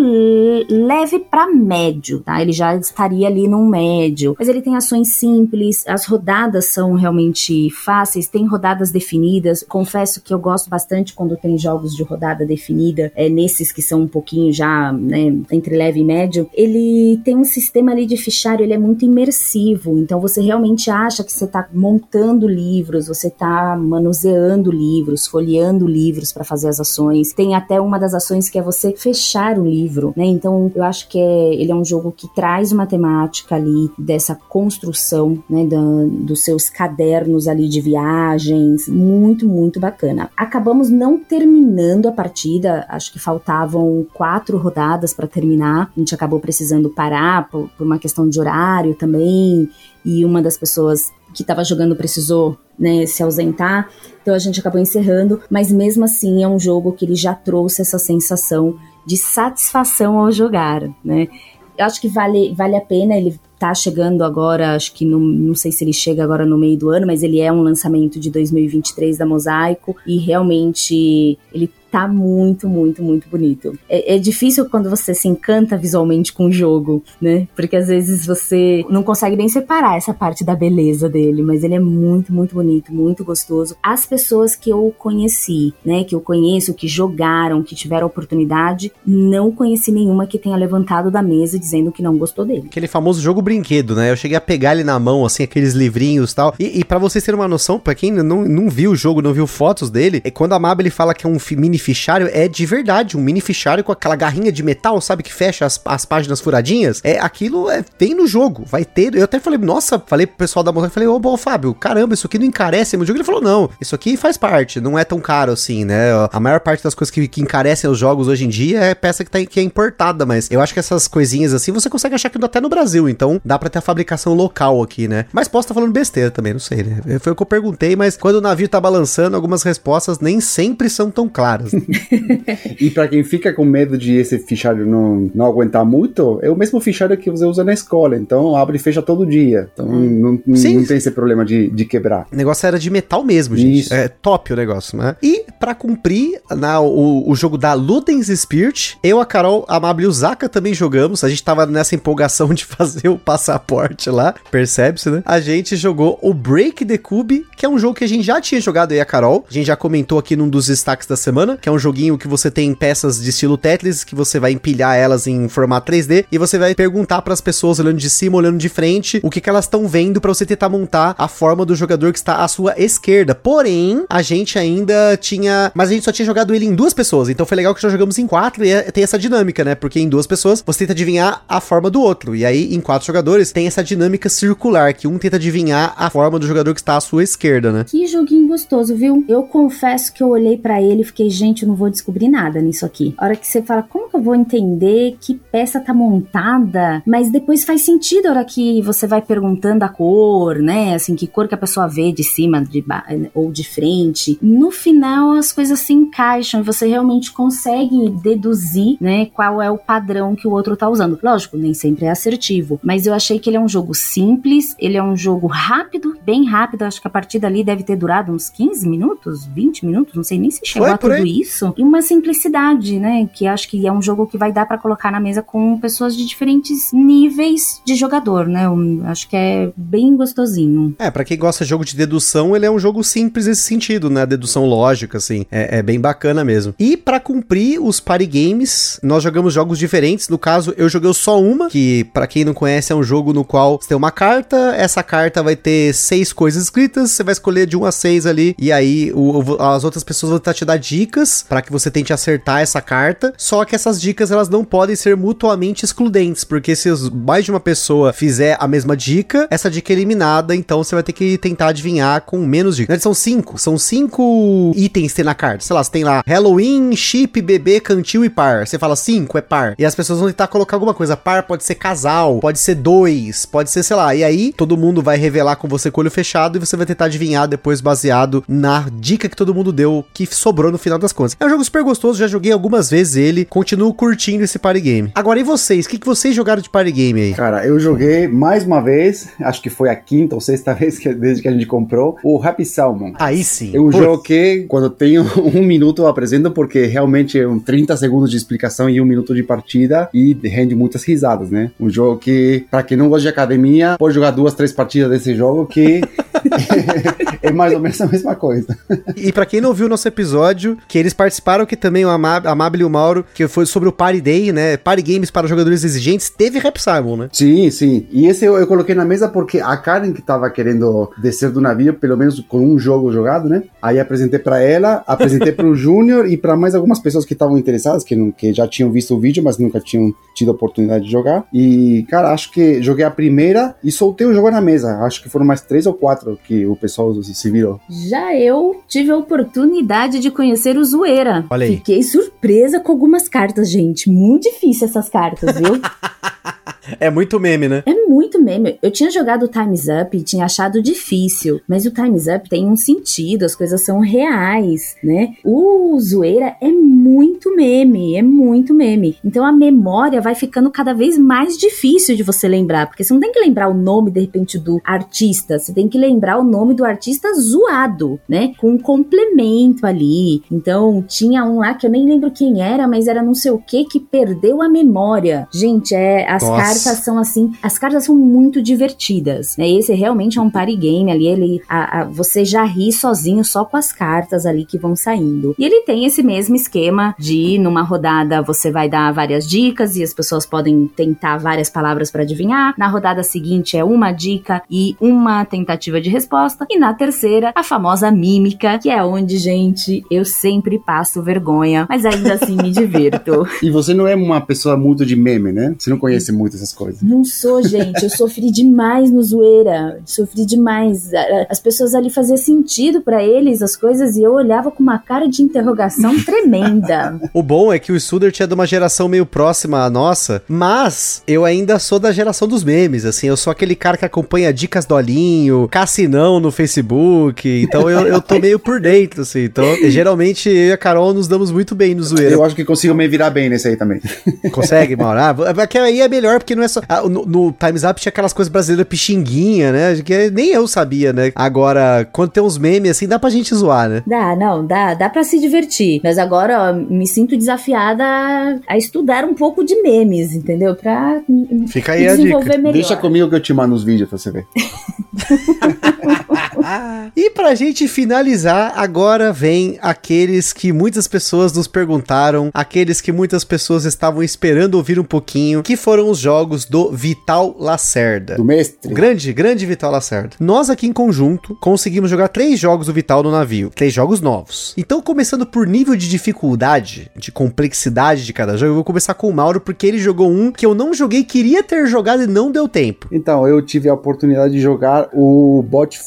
leve para médio, tá? Ele já estaria ali num médio. Mas ele tem ações simples, as rodadas são realmente fáceis, tem rodadas definidas. Confesso que eu gosto bastante quando tem jogos de rodada definida, é nesses que são um pouquinho já, né, entre leve e médio. Ele tem um sistema ali de fichário, ele é muito imersivo, então você realmente acha que você tá montando livros, você tá manuseando livros, folheando livros para fazer as ações. Tem até uma das ações que é você fechar o livro, né? Então eu acho que é, ele é um jogo que traz uma temática ali dessa construção, né, da, dos seus cadernos ali de viagens, muito, muito bacana. Acabamos não terminando a partida, acho que faltavam quatro rodadas para terminar, a gente acabou precisando parar por, por uma questão de horário também, e uma das pessoas que estava jogando precisou né, se ausentar, então a gente acabou encerrando, mas mesmo assim é um jogo que ele já trouxe essa sensação de satisfação ao jogar, né? Eu acho que vale, vale a pena, ele tá chegando agora, acho que no, não sei se ele chega agora no meio do ano, mas ele é um lançamento de 2023 da Mosaico. E realmente ele tá muito, muito, muito bonito. É, é, difícil quando você se encanta visualmente com o jogo, né? Porque às vezes você não consegue bem separar essa parte da beleza dele, mas ele é muito, muito bonito, muito gostoso. As pessoas que eu conheci, né, que eu conheço, que jogaram, que tiveram oportunidade, não conheci nenhuma que tenha levantado da mesa dizendo que não gostou dele. Aquele famoso jogo brinquedo, né? Eu cheguei a pegar ele na mão, assim, aqueles livrinhos e tal. E, e para vocês terem uma noção, para quem não, não viu o jogo, não viu fotos dele, é quando a Mabel fala que é um mini mini fichário é de verdade, um mini fichário com aquela garrinha de metal, sabe, que fecha as, as páginas furadinhas. É, aquilo é, tem no jogo, vai ter. Eu até falei, nossa, falei pro pessoal da montanha, falei, ô, bom, Fábio, caramba, isso aqui não encarece meu jogo. Ele falou, não, isso aqui faz parte, não é tão caro assim, né? A maior parte das coisas que, que encarecem os jogos hoje em dia é peça que, tá, que é importada, mas eu acho que essas coisinhas assim você consegue achar que até no Brasil, então dá pra ter a fabricação local aqui, né? Mas posso estar tá falando besteira também, não sei, né? Foi o que eu perguntei, mas quando o navio tá balançando, algumas respostas nem sempre são tão claras. *laughs* e para quem fica com medo de esse fichário não, não aguentar muito, é o mesmo fichário que você usa na escola. Então abre e fecha todo dia. Então hum. não, não, não, tem esse problema de, de quebrar. O negócio era de metal mesmo, gente. Isso. É top o negócio, né? E para cumprir na, o, o jogo da Ludens Spirit, eu, a Carol, a Mabel e o Zaka também jogamos. A gente tava nessa empolgação *laughs* de fazer o passaporte lá, percebe-se, né? A gente jogou o Break the Cube, que é um jogo que a gente já tinha jogado aí a Carol. A gente já comentou aqui num dos destaques da semana, que é um joguinho que você tem peças de estilo Tetris, que você vai empilhar elas em formato 3D e você vai perguntar para as pessoas olhando de cima, olhando de frente, o que, que elas estão vendo para você tentar montar a forma do jogador que está à sua esquerda. Porém, a gente ainda tinha, mas a gente só tinha jogado ele em duas pessoas, então foi legal que já jogamos em quatro e é, tem essa dinâmica, né? Porque em duas pessoas você tenta adivinhar a forma do outro. E aí em quatro jogadores tem essa dinâmica circular que um tenta adivinhar a forma do jogador que está à sua esquerda, né? Que joguinho gostoso, viu? Eu confesso que eu olhei para ele e fiquei, gente, eu não vou descobrir nada nada nisso aqui. A hora que você fala, como que eu vou entender que peça tá montada? Mas depois faz sentido a hora que você vai perguntando a cor, né? Assim, que cor que a pessoa vê de cima de ou de frente. No final, as coisas se encaixam e você realmente consegue deduzir, né? Qual é o padrão que o outro tá usando. Lógico, nem sempre é assertivo, mas eu achei que ele é um jogo simples, ele é um jogo rápido, bem rápido. Acho que a partida ali deve ter durado uns 15 minutos, 20 minutos, não sei nem se chegou Foi, a tudo isso. E uma simplicidade né? Que acho que é um jogo que vai dar para colocar na mesa com pessoas de diferentes níveis de jogador, né? Eu acho que é bem gostosinho. É, para quem gosta de jogo de dedução, ele é um jogo simples nesse sentido, né? Dedução lógica, assim. É, é bem bacana mesmo. E para cumprir os party games, nós jogamos jogos diferentes. No caso, eu joguei só uma, que para quem não conhece é um jogo no qual você tem uma carta, essa carta vai ter seis coisas escritas, você vai escolher de um a seis ali, e aí o, as outras pessoas vão tentar te dar dicas para que você tente acertar acertar essa carta, só que essas dicas elas não podem ser mutuamente excludentes, porque se mais de uma pessoa fizer a mesma dica, essa dica é eliminada, então você vai ter que tentar adivinhar com menos dicas. São cinco, são cinco itens que tem na carta. Sei lá, você tem lá Halloween, chip, bebê, cantil e par. Você fala cinco, é par. E as pessoas vão tentar colocar alguma coisa. Par pode ser casal, pode ser dois, pode ser, sei lá. E aí todo mundo vai revelar com você com o olho fechado e você vai tentar adivinhar depois baseado na dica que todo mundo deu, que sobrou no final das contas contas. É um jogo super gostoso, já joguei algumas vezes ele, continuo curtindo esse party game. Agora, e vocês? O que, que vocês jogaram de party game aí? Cara, eu joguei mais uma vez, acho que foi a quinta ou sexta *laughs* vez que, desde que a gente comprou, o Happy Salmon. Aí sim. Putz. jogo que, quando eu tenho *laughs* um minuto, eu apresento, porque realmente é um 30 segundos de explicação e um minuto de partida e rende muitas risadas, né? Um jogo que, pra quem não gosta de academia, pode jogar duas, três partidas desse jogo que *laughs* é mais ou menos a mesma coisa. E pra quem não viu o nosso episódio, que eles participaram, que também o Ama- Amable e o Mauro, que foi sobre o Party Day, né? Party Games para jogadores exigentes, teve Rap Simon, né? Sim, sim. E esse eu, eu coloquei na mesa porque a Karen que tava querendo descer do navio, pelo menos com um jogo jogado, né? Aí apresentei pra ela, apresentei pro *laughs* Júnior e pra mais algumas pessoas que estavam interessadas, que, não, que já tinham visto o vídeo, mas nunca tinham tido a oportunidade de jogar. E, cara, acho que joguei a primeira e soltei o jogo na mesa. Acho que foram mais três ou quatro que o pessoal se virou. Já eu tive a oportunidade de conhecer o Zoeira. Olha aí. Fiquei surpresa com algumas cartas, gente. Muito difícil essas cartas, viu? *laughs* É muito meme, né? É muito meme. Eu tinha jogado o Time's Up e tinha achado difícil, mas o Time's Up tem um sentido, as coisas são reais, né? O Zoeira é muito meme, é muito meme. Então a memória vai ficando cada vez mais difícil de você lembrar, porque você não tem que lembrar o nome, de repente, do artista, você tem que lembrar o nome do artista zoado, né? Com um complemento ali. Então tinha um lá que eu nem lembro quem era, mas era não sei o que que perdeu a memória. Gente, é as Nossa. Cartas são assim, as cartas são muito divertidas, né? Esse realmente é um party game ali, ele, a- a- você já ri sozinho só com as cartas ali que vão saindo. E ele tem esse mesmo esquema de numa rodada você vai dar várias dicas e as pessoas podem tentar várias palavras para adivinhar. Na rodada seguinte é uma dica e uma tentativa de resposta e na terceira a famosa mímica, que é onde, gente, eu sempre passo vergonha, mas ainda assim me *laughs* divirto. E você não é uma pessoa muito de meme, né? Você não conhece muito essas coisas. Não sou, gente. Eu sofri demais no zoeira. Sofri demais. As pessoas ali faziam sentido pra eles as coisas e eu olhava com uma cara de interrogação *laughs* tremenda. O bom é que o Studert é de uma geração meio próxima à nossa, mas eu ainda sou da geração dos memes, assim, eu sou aquele cara que acompanha dicas do Olinho, Cassinão no Facebook, então eu, eu tô meio por dentro, assim, então geralmente eu e a Carol nos damos muito bem no zoeira. Eu acho que consigo me virar bem nesse aí também. Consegue, Mauro? Ah, *laughs* porque aí é melhor, porque não é só. ah, no, no Time's Up tinha aquelas coisas brasileiras pixinguinha, né? Que nem eu sabia, né? Agora, quando tem uns memes assim, dá pra gente zoar, né? Dá, não, dá, dá para se divertir. Mas agora, ó, me sinto desafiada a, a estudar um pouco de memes, entendeu? Pra Fica aí a desenvolver dica. melhor. Deixa comigo que eu te mando os vídeos pra você ver. *laughs* E pra gente finalizar, agora vem aqueles que muitas pessoas nos perguntaram, aqueles que muitas pessoas estavam esperando ouvir um pouquinho, que foram os jogos do Vital Lacerda. Do mestre. O grande, grande Vital Lacerda. Nós aqui em conjunto conseguimos jogar três jogos do Vital no navio. Três jogos novos. Então, começando por nível de dificuldade, de complexidade de cada jogo, eu vou começar com o Mauro, porque ele jogou um que eu não joguei, queria ter jogado e não deu tempo. Então, eu tive a oportunidade de jogar o Bot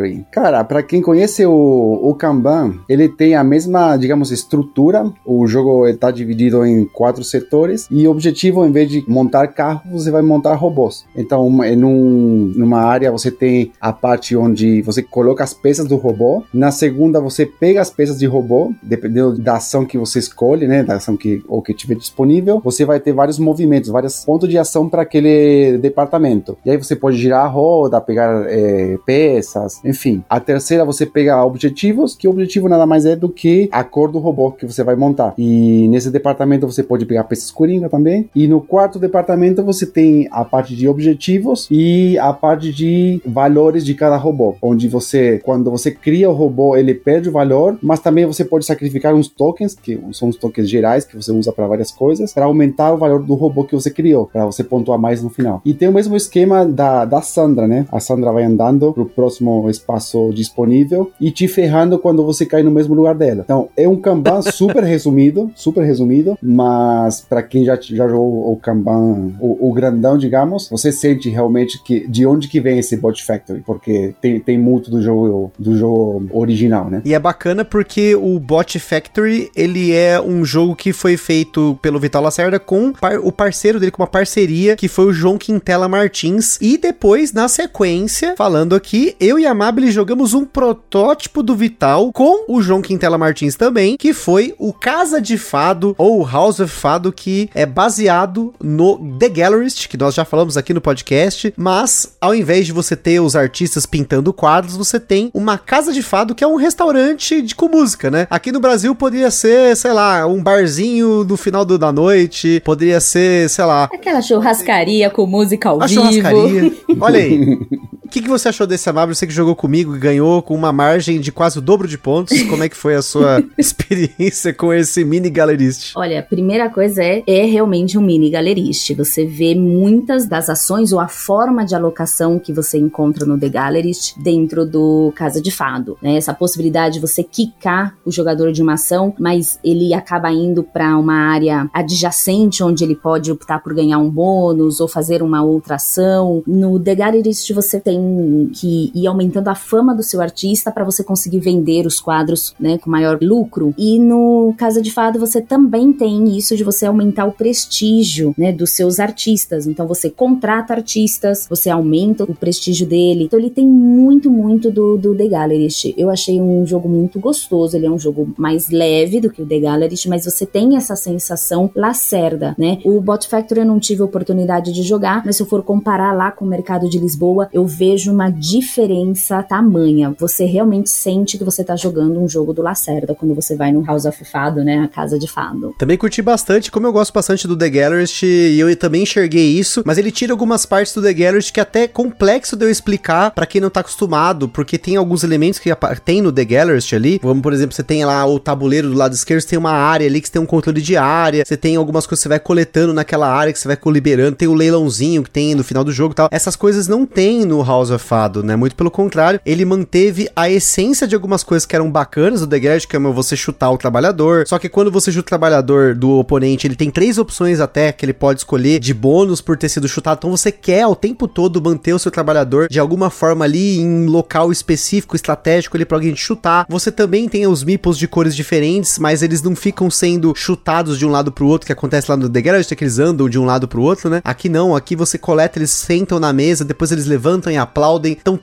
Factory. Cara, pra quem conhece o, o Kanban, ele tem a mesma, digamos, estrutura. O jogo está dividido em quatro setores e o objetivo, em vez de montar carros, você vai montar robôs. Então, uma- em um- numa área você tem a parte onde você coloca as peças do robô. Na segunda, você pega as peças de robô, dependendo da ação que você escolhe, né, da ação que ou que tiver disponível, você vai ter vários movimentos, vários pontos de ação para aquele departamento. E aí você pode girar a roda, pegar eh, peças, enfim. A terceira você pega objetivos, que o objetivo nada mais é do que a cor do robô que você vai montar. E nesse departamento você pode pegar peças coringa também. E no quarto departamento você tem a parte de objetivos e a parte de valores de cada robô, onde você, quando você cria o robô, ele perde o valor, mas também você pode sacrificar uns tokens, que são os tokens gerais que você usa para várias coisas, para aumentar o valor do robô que você criou, para você pontuar mais no final. E tem o mesmo esquema da, da Sandra, né? A Sandra vai andando pro próximo espaço disponível e te ferrando quando você cai no mesmo lugar dela. Então, é um Kanban *laughs* super resumido, super resumido, mas para quem já, já jogou o Kanban, o, o grandão, digamos, você sente realmente que de onde que vem esse Bot Factory, porque tem, tem muito do jogo, do jogo original, né? E é bacana porque o Bot Factory, ele é um jogo que foi feito pelo Vital Lacerda com par- o parceiro dele, com uma parceria, que foi o João Quintela Martins. E depois, na sequência, falando aqui, eu e a Mab Jogamos um protótipo do Vital com o João Quintela Martins também, que foi o Casa de Fado ou House of Fado, que é baseado no The Gallerist, que nós já falamos aqui no podcast, mas ao invés de você ter os artistas pintando quadros, você tem uma Casa de Fado que é um restaurante de, com música, né? Aqui no Brasil poderia ser, sei lá, um barzinho no final do, da noite, poderia ser, sei lá, Aquela churrascaria com música ao a vivo. churrascaria. *laughs* Olha aí. O que, que você achou desse Amabile? Você que jogou comigo e ganhou com uma margem de quase o dobro de pontos. Como é que foi a sua *laughs* experiência com esse mini galerist? Olha, a primeira coisa é, é realmente um mini galerist. Você vê muitas das ações ou a forma de alocação que você encontra no The Gallerist dentro do Casa de Fado. Né? Essa possibilidade de você quicar o jogador de uma ação, mas ele acaba indo para uma área adjacente onde ele pode optar por ganhar um bônus ou fazer uma outra ação. No The Gallerist você tem que ir aumentando a fama do seu artista para você conseguir vender os quadros né, com maior lucro. E no Casa de Fado você também tem isso de você aumentar o prestígio né, dos seus artistas. Então você contrata artistas, você aumenta o prestígio dele. Então ele tem muito, muito do, do The Gallerist. Eu achei um jogo muito gostoso. Ele é um jogo mais leve do que o The Gallerist, mas você tem essa sensação lacerda, né? O Bot Factory eu não tive oportunidade de jogar, mas se eu for comparar lá com o mercado de Lisboa, eu vejo uma diferença tamanha. Você realmente sente que você tá jogando um jogo do Lacerda quando você vai no House of Fado, né? A casa de fado. Também curti bastante, como eu gosto bastante do The Gallerist, e eu também enxerguei isso, mas ele tira algumas partes do The Gallerist que é até complexo de eu explicar pra quem não tá acostumado, porque tem alguns elementos que tem no The Gallerist ali, como por exemplo, você tem lá o tabuleiro do lado esquerdo, você tem uma área ali que você tem um controle de área, você tem algumas coisas que você vai coletando naquela área, que você vai liberando, tem o leilãozinho que tem no final do jogo e tal. Essas coisas não tem no House of Fado, né? Muito pelo contrário, ele manteve a essência de algumas coisas que eram bacanas do The Gallerist, que é você chutar o trabalhador, só que quando você chuta o trabalhador do oponente, ele tem três opções até que ele pode escolher de bônus por ter sido chutado, então você quer o tempo todo manter o seu trabalhador de alguma forma ali em local específico, estratégico ali pra alguém te chutar. Você também tem os meeples de cores diferentes, mas eles não ficam sendo chutados de um lado pro outro, que acontece lá no The Garage, que eles andam de um lado pro outro, né? Aqui não, aqui você coleta, eles sentam na mesa, depois eles levantam e aplaudem. Então,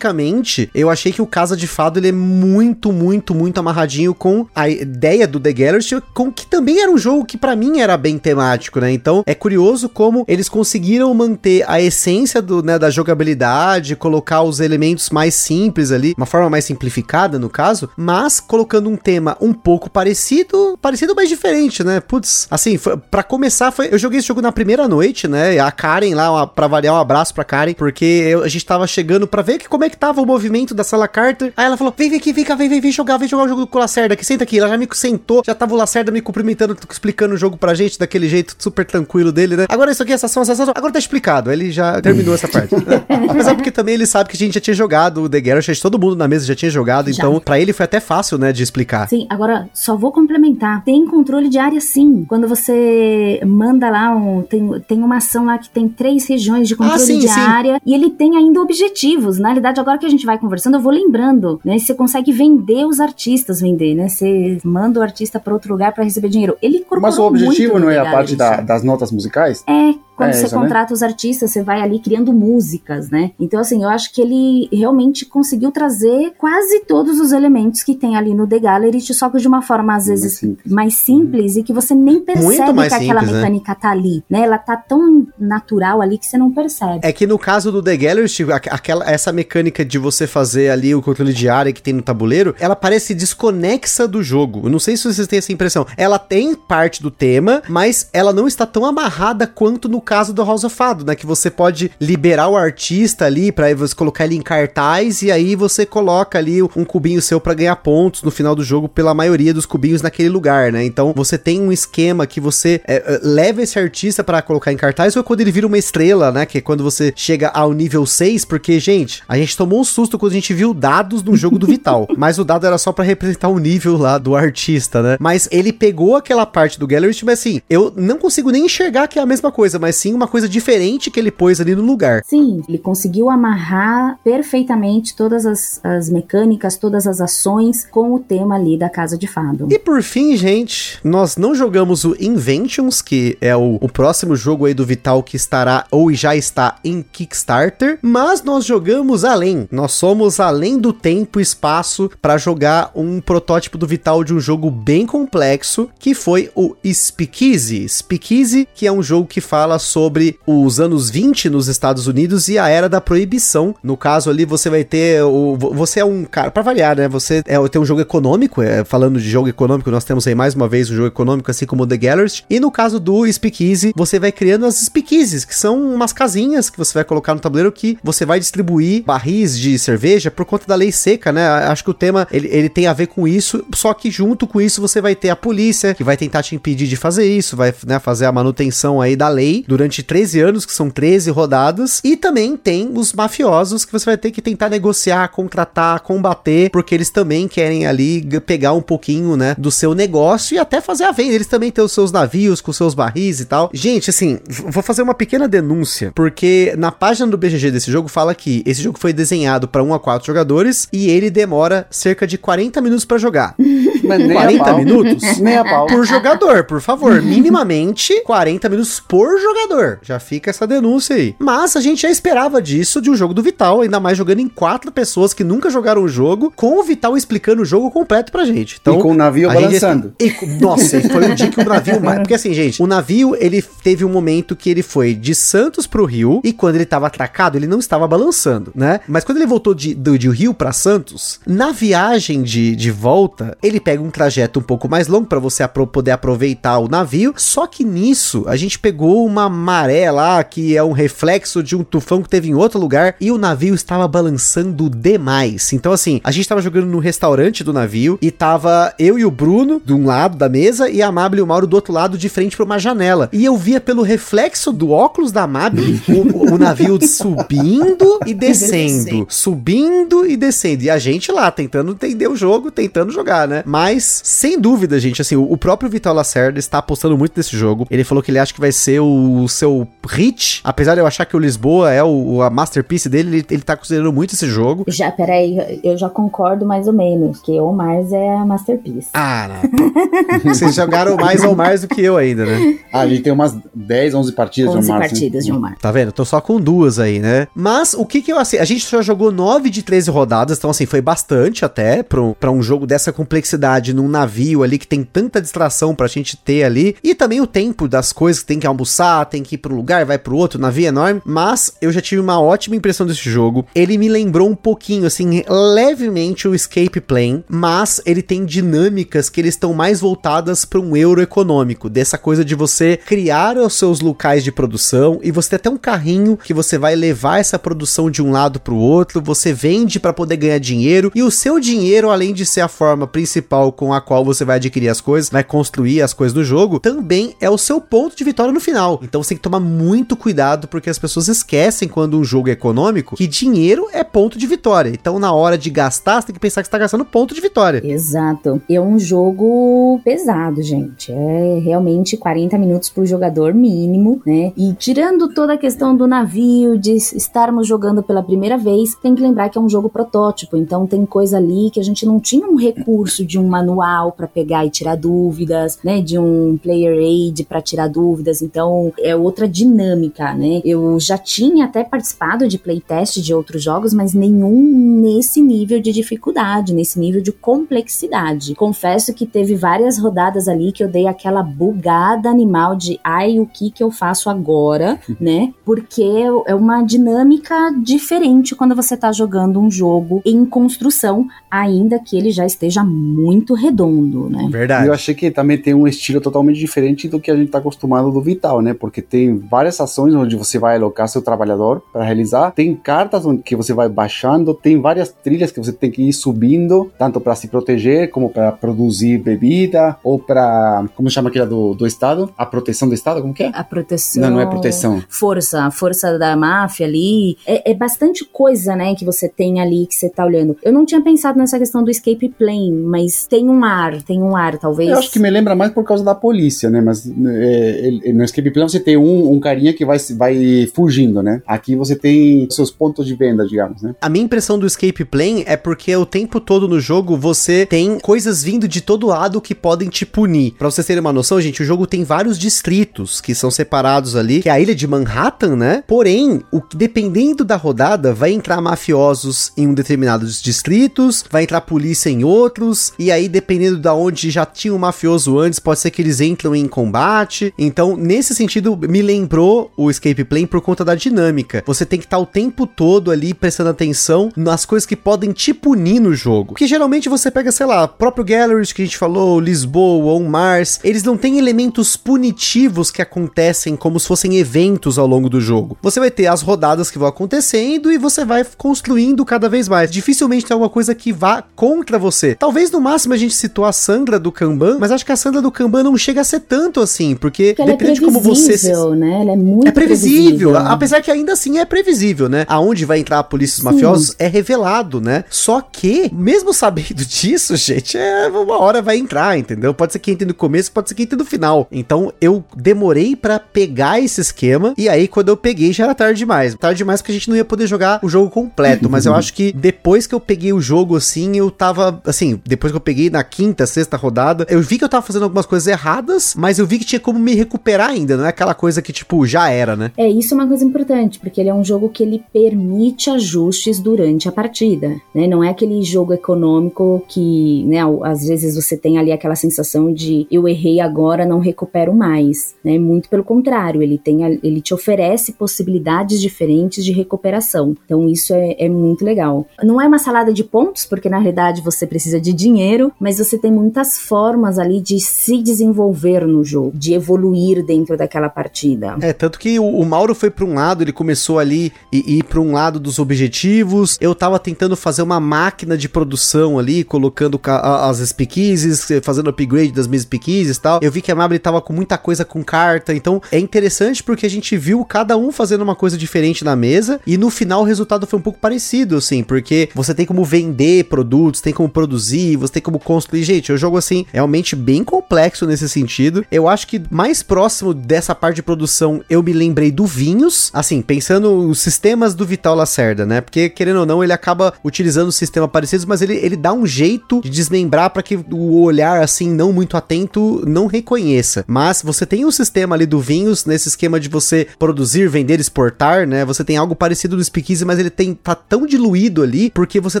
tematicamente, eu achei que o Casa de Fado ele é muito, muito, muito amarradinho com a ideia do The Gallery, com que também era um jogo que pra mim era bem temático, né? Então, é curioso como eles conseguiram manter a essência do, né, da jogabilidade, colocar os elementos mais simples ali, uma forma mais simplificada no caso, mas colocando um tema um pouco parecido, parecido mas diferente, né? Putz, assim, pra começar, foi, eu joguei esse jogo na primeira noite, né? A Karen lá, uma, pra variar, um abraço pra Karen, porque eu- a gente tava chegando pra ver que, como é que tava o movimento da sala Carter. Aí ela falou: vem, vem aqui, vem cá, vem, vem, vem jogar, vem jogar o jogo com o Lacerda aqui, senta aqui. Ela já me sentou, já tava o Lacerda me cumprimentando, explicando o jogo pra gente daquele jeito super tranquilo dele, né? Agora isso aqui, essa ação, essa ação, agora tá explicado. Ele já terminou essa parte. *laughs* Apesar porque também ele sabe que a gente já tinha jogado o The Garage, todo mundo na mesa já tinha jogado, Já. então pra ele foi até fácil, né, de explicar. Sim, agora só vou complementar. Tem controle de área sim. Quando você manda lá um. Tem, tem uma ação lá que tem três regiões de controle Ah, sim, de sim. área e ele tem ainda objetivos. Na realidade, agora que a gente vai conversando, eu vou lembrando, né? Você consegue vender os artistas, vender, né? Você manda o artista para outro lugar para receber dinheiro. Ele Mas o objetivo não é a parte da- das notas musicais? É, quando É, você né? contrata os artistas, você vai ali criando músicas, né? Então, assim, eu acho que ele realmente conseguiu trazer quase todos os elementos que tem ali no The Gallery, só que de uma forma, às Mais vezes, simples. mais simples e que você nem percebe mais que aquela simples, né? mecânica tá ali, né? Ela tá tão natural ali que você não percebe. É que no caso do The Gallery, aquela, essa mecânica de você fazer ali o controle de área que tem no tabuleiro, ela parece desconexa do jogo. Eu não sei se vocês têm essa impressão. Ela tem parte do tema, mas ela não está tão amarrada quanto no caso do House of Fado, né? Que você pode liberar o artista ali pra você colocar ele em cartaz e aí você coloca ali um cubinho seu pra ganhar pontos no final do jogo pela maioria dos cubinhos naquele lugar, né? Então você tem um esquema que você é, é, leva esse artista pra colocar em cartaz ou quando ele vira uma estrela, né? Que é quando você chega ao nível 6, porque, gente, a gente tomou um susto quando a gente viu dados no jogo do Vital, *laughs* mas o dado era só pra representar o nível lá do artista, né? Mas ele pegou aquela parte do Gallery, mas assim, eu não consigo nem enxergar que é a mesma coisa, mas sim uma coisa diferente que ele pôs ali no lugar. Sim, ele conseguiu amarrar perfeitamente todas as, as mecânicas, todas as ações com o tema ali da Casa de Fado. E por fim, gente, nós não jogamos o Inventions, que é o, o próximo jogo aí do Vital que estará ou já está em Kickstarter, mas nós jogamos além. Nós somos além do tempo e espaço para jogar um protótipo do Vital de um jogo bem complexo, que foi o Speakeasy. Speakeasy, que é um jogo que fala sobre os anos 20 nos Estados Unidos e a era da proibição. No caso ali, você vai ter o você é um cara para variar, né? Você é tem um jogo econômico, é, falando de jogo econômico, nós temos aí mais uma vez um jogo econômico assim como o The Gallery. E no caso do Speakeasy, você vai criando as speakeasies, que são umas casinhas que você vai colocar no tabuleiro que você vai distribuir barris de cerveja por conta da lei seca, né? Acho que o tema ele, ele tem a ver com isso, só que junto com isso você vai ter a polícia que vai tentar te impedir de fazer isso, vai né, fazer a manutenção aí da lei durante 13 anos, que são 13 rodadas, e também tem os mafiosos que você vai ter que tentar negociar, contratar, combater, porque eles também querem ali pegar um pouquinho, né, do seu negócio e até fazer a venda. Eles também têm os seus navios com seus barris e tal. Gente, assim, vou fazer uma pequena denúncia, porque na página do BGG desse jogo fala que esse jogo foi desenhado para 1 a 4 jogadores e ele demora cerca de 40 minutos para jogar. *laughs* Mas nem a 40 pau. minutos? *laughs* Nem a pau. Por jogador, por favor. *laughs* Minimamente 40 minutos por jogador. Já fica essa denúncia aí. Mas a gente já esperava disso de um jogo do Vital, ainda mais jogando em quatro pessoas que nunca jogaram o jogo, com o Vital explicando o jogo completo pra gente. Então, E com o navio a gente balançando. *laughs* e nossa, foi o dia que o navio. Porque assim, gente, o navio ele teve um momento que ele foi de Santos pro Rio e quando ele tava atracado, ele não estava balançando, né? Mas quando ele voltou de, do, de Rio pra Santos, na viagem de, de volta, ele pega um trajeto um pouco mais longo pra você apro- poder aproveitar o navio. Só que nisso, a gente pegou uma maré lá que é um reflexo de um tufão que teve em outro lugar e o navio estava balançando demais. Então, assim, a gente tava jogando no restaurante do navio e tava eu e o Bruno de um lado da mesa e a Amable e o Mauro do outro lado de frente pra uma janela. E eu via pelo reflexo do óculos da Amable *laughs* o, o navio subindo e descendo, subindo e descendo. E a gente lá tentando entender o jogo, tentando jogar, né? Mas, sem dúvida, gente, assim, o, próprio Vital Lacerda está apostando muito nesse jogo. Ele falou que ele acha que vai ser o seu hit, apesar de eu achar que o Lisboa é o, a masterpiece dele, ele, ele tá considerando muito esse jogo. Já, peraí, eu já concordo mais ou menos, que o Mars é a Masterpiece. Ah, não. *laughs* Vocês jogaram mais ou mais do que eu ainda, né? Ah, a gente tem umas 10, 11 partidas 11 no Márcio. partidas de Mars. Tá vendo? Tô só com duas aí, né? Mas o que que eu assim, a gente só jogou 9 de 13 rodadas, então assim, foi bastante até pra um, pra um jogo dessa complexidade num navio ali que tem tanta distração pra gente ter ali. E também o tempo das coisas tem que almoçar, tem que ir um lugar, vai pro outro, navio é enorme. Mas eu já tive uma ótima impressão desse jogo. Ele me lembrou um pouquinho, assim, levemente o Escape Plane, mas ele tem dinâmicas que eles estão mais voltadas para um euro econômico, dessa coisa de você criar os seus locais de produção e você tem até um carrinho que você vai levar essa produção de um lado para o outro, você vende para poder ganhar dinheiro e o seu dinheiro, além de ser a forma principal com a qual você vai adquirir as coisas, vai construir as coisas do jogo, também é o seu ponto de vitória no final. Então você tem que tomar muito cuidado porque as pessoas esquecem quando um jogo é econômico que dinheiro é ponto de vitória. Então na hora de gastar, você tem que pensar que você tá gastando ponto de vitória. Exato. É um jogo pesado, gente. É realmente 40 minutos por jogador mínimo, né? E tirando toda a questão do navio, de estarmos jogando pela primeira vez, tem que lembrar que é um jogo protótipo. Então tem coisa ali que a gente não tinha um recurso de um manual para pegar e tirar dúvidas, né? De um player aid para tirar dúvidas. Então é outra dinâmica, né? Eu já tinha até participado de playtest de outros jogos, mas nenhum nesse nível de dificuldade, nesse nível de complexidade. Confesso que teve várias rodadas ali que eu dei aquela bugada animal de ai, o que que eu faço agora, *laughs* né? Porque é uma dinâmica diferente quando você tá jogando um jogo em construção, ainda que ele já esteja muito redondo, né? Verdade. eu achei que também tem um estilo totalmente diferente do que a gente tá acostumado do Vital, né? Porque tem várias ações onde você vai alocar seu trabalhador para realizar, tem cartas onde que você vai baixando, tem várias trilhas que você tem que ir subindo, tanto para se proteger como para produzir bebida ou para como chama aquela do, do estado, a proteção do estado, como que é? A proteção. Não, não é proteção. Força, a força da máfia ali. É, é bastante coisa, né, que você tem ali que você tá olhando. Eu não tinha pensado nessa questão do escape plane, mas mas tem um ar, tem um ar, talvez. Eu acho que me lembra mais por causa da polícia, né? Mas é, no Escape Plan você tem um, um carinha que vai, vai fugindo, né? Aqui você tem seus pontos de venda, digamos, né? A minha impressão do Escape Plane é porque o tempo todo no jogo você tem coisas vindo de todo lado que podem te punir. Pra vocês terem uma noção, gente, o jogo tem vários distritos que são separados ali, que é a ilha de Manhattan, né? Porém, o que dependendo da rodada, vai entrar mafiosos em um determinados distritos, vai entrar polícia em outros, e aí dependendo da onde já tinha um mafioso antes, pode ser que eles entram em combate. Então, nesse sentido, me lembrou o Escape Plane por conta da dinâmica. Você tem que estar o tempo todo ali prestando atenção nas coisas que podem te punir no jogo. Porque geralmente você pega, sei lá, próprio Galleries que a gente falou, Lisboa ou Mars, eles não têm elementos punitivos que acontecem como se fossem eventos ao longo do jogo. Você vai ter as rodadas que vão acontecendo e você vai construindo cada vez mais. Dificilmente tem alguma coisa que vá contra você. Talvez no máximo a gente citou a Sandra do Kanban, mas acho que a Sandra do Kanban não chega a ser tanto assim, porque Porque é depende de como você se previsível, né? Ela é muito é previsível, apesar que ainda assim é previsível, né? Aonde vai entrar a polícia e os mafiosos é revelado, né? Só que, mesmo sabendo *laughs* disso, gente, é uma hora vai entrar, entendeu? Pode ser que entre no começo, pode ser que entre no final. Então, eu demorei pra pegar esse esquema e aí quando eu peguei já era tarde demais. Tarde demais porque a gente não ia poder jogar o jogo completo, mas eu *laughs* acho que depois que eu peguei o jogo assim, eu tava assim, depois que eu peguei na quinta, sexta rodada, eu vi que eu tava fazendo algumas coisas erradas, mas eu vi que tinha como me recuperar ainda, não é aquela coisa que tipo já era, né? É, isso é uma coisa importante, porque ele é um jogo que ele permite ajustes durante a partida, né? Não é aquele jogo econômico que, né, às vezes você tem ali aquela sensação de eu errei agora, não recupero mais, né? Muito pelo contrário, ele tem, ele te oferece possibilidades diferentes de recuperação. Então isso é, é muito legal. Não é uma salada de pontos, porque na realidade você precisa de dinheiro, mas você tem muitas formas ali de se desenvolver no jogo, de evoluir dentro daquela partida. É, tanto que o, o Mauro foi pra um lado, ele começou ali e ir pra um lado dos objetivos. Eu tava tentando fazer uma máquina de produção ali, colocando as speakeasies, eh, fazendo upgrade das minhas speakeasies e tal. Eu vi que a Mabel tava com muita coisa com carta, então é interessante porque a gente viu cada um fazendo uma coisa diferente na mesa e no final o resultado foi um pouco parecido, assim, porque você tem como vender produtos, tem como produzir, você tem como construir. Gente, é um jogo assim, realmente bem complexo nesse sentido. Eu acho que mais próximo dessa parte de produção eu me lembrei do Vinhos, assim, pensando os sistemas do Vital Lacerda, né? Porque, querendo ou não, ele acaba utilizando sistemas parecidos, mas ele, ele dá um jeito de desmembrar para que o olhar, assim, não muito atento, não reconheça. Mas você tem um sistema ali do Vinhos, nesse esquema de você produzir, vender, exportar, né? Você tem algo parecido no Speakeasy, mas ele tem, tá tão diluído ali, porque você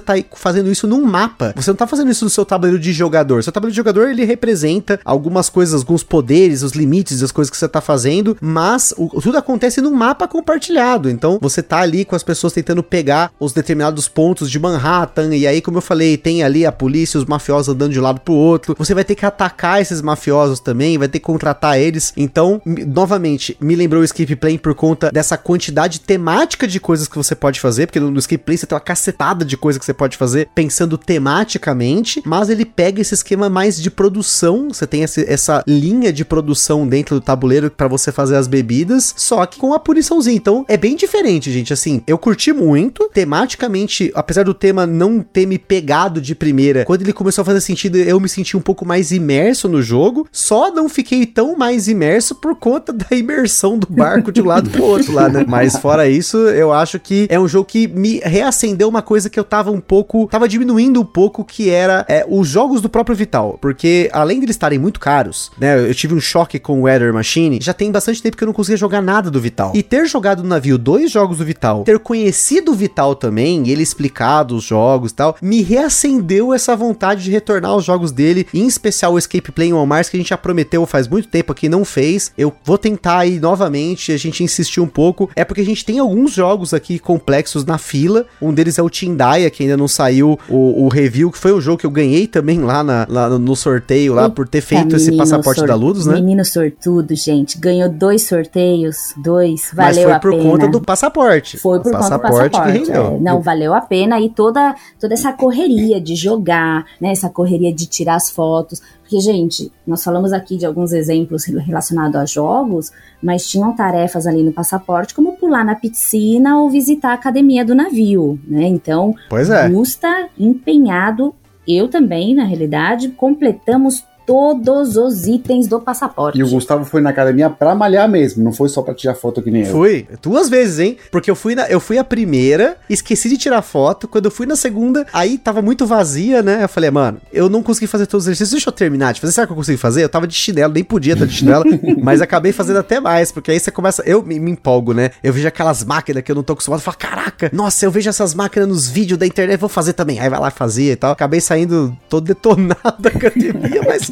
tá fazendo isso num mapa. Você não tá fazendo isso no seu de jogador. Seu tabuleiro de jogador, ele representa algumas coisas, alguns poderes, os limites das coisas que você tá fazendo, mas o- tudo acontece num mapa compartilhado. Então, você tá ali com as pessoas tentando pegar os determinados pontos de Manhattan, e aí, como eu falei, tem ali a polícia, os mafiosos andando de um lado pro outro. Você vai ter que atacar esses mafiosos também, vai ter que contratar eles. Então, me- novamente, me lembrou o Escape Plane por conta dessa quantidade temática de coisas que você pode fazer, porque no, no Escape Plane você tem uma cacetada de coisas que você pode fazer pensando tematicamente, mas ele pega esse esquema mais de produção, você tem esse- essa linha de produção dentro do tabuleiro para você fazer as bebidas, só que com a puniçãozinha. Então, é bem diferente, gente. Assim, eu curti muito, tematicamente, apesar do tema não ter me pegado de primeira, quando ele começou a fazer sentido, eu me senti um pouco mais imerso no jogo, só não fiquei tão mais imerso por conta da imersão do barco de um lado pro outro lá, né? Mas fora isso, eu acho que é um jogo que me reacendeu uma coisa que eu tava um pouco, tava diminuindo um pouco, que era é, os jogos do próprio Vital, porque além de eles estarem muito caros, né? Eu tive um choque com o Weather Machine, já tem bastante tempo que eu não conseguia jogar nada do Vital. E ter jogado no navio dois jogos do Vital, ter conhecido o Vital também, ele explicado os jogos e tal, me reacendeu essa vontade de retornar aos jogos dele, em especial o Escape Plane on Mars, que a gente já prometeu faz muito tempo aqui, não fez. Eu vou tentar aí novamente, a gente insistiu um pouco. É porque a gente tem alguns jogos aqui complexos na fila. Um deles é o Tindaya, que ainda não saiu o, o review, que foi um jogo que eu ganhei também lá, na- lá no sorteio, lá por ter feito Eita, esse passaporte da Ludus, né? Menino sortudo, gente. Ganhou dois sorteios, dois. Mas Valeu foi a por pena. conta do passaporte. Foi por o conta do passaporte passaporte. que rendeu. é. Não, valeu a pena. E toda, toda essa correria de jogar, né? Essa correria de tirar as fotos. Porque, gente, nós falamos aqui de alguns exemplos relacionados a jogos, mas tinham tarefas ali no passaporte, como pular na piscina ou visitar a academia do navio, né? Então, Pois é. custa empenhado Eu também, na realidade, completamos todos os itens do passaporte. E o Gustavo foi na academia pra malhar mesmo, não foi só pra tirar foto que nem eu. Fui. Duas vezes, hein? Porque eu fui, na, eu fui a primeira, esqueci de tirar foto. Quando eu fui na segunda, aí tava muito vazia, né? Eu falei, mano, eu não consegui fazer todos os exercícios. Deixa eu terminar de fazer. Será que eu consegui fazer? Eu tava de chinelo, nem podia estar de chinelo, *laughs* mas acabei fazendo até mais, porque aí você começa. Eu me, me empolgo, né? Eu vejo aquelas máquinas que eu não tô acostumado. Eu falo, caraca, nossa, eu vejo essas máquinas nos vídeos da internet, vou fazer também. Aí vai lá fazer e tal. Acabei saindo todo detonado da academia, *laughs* mas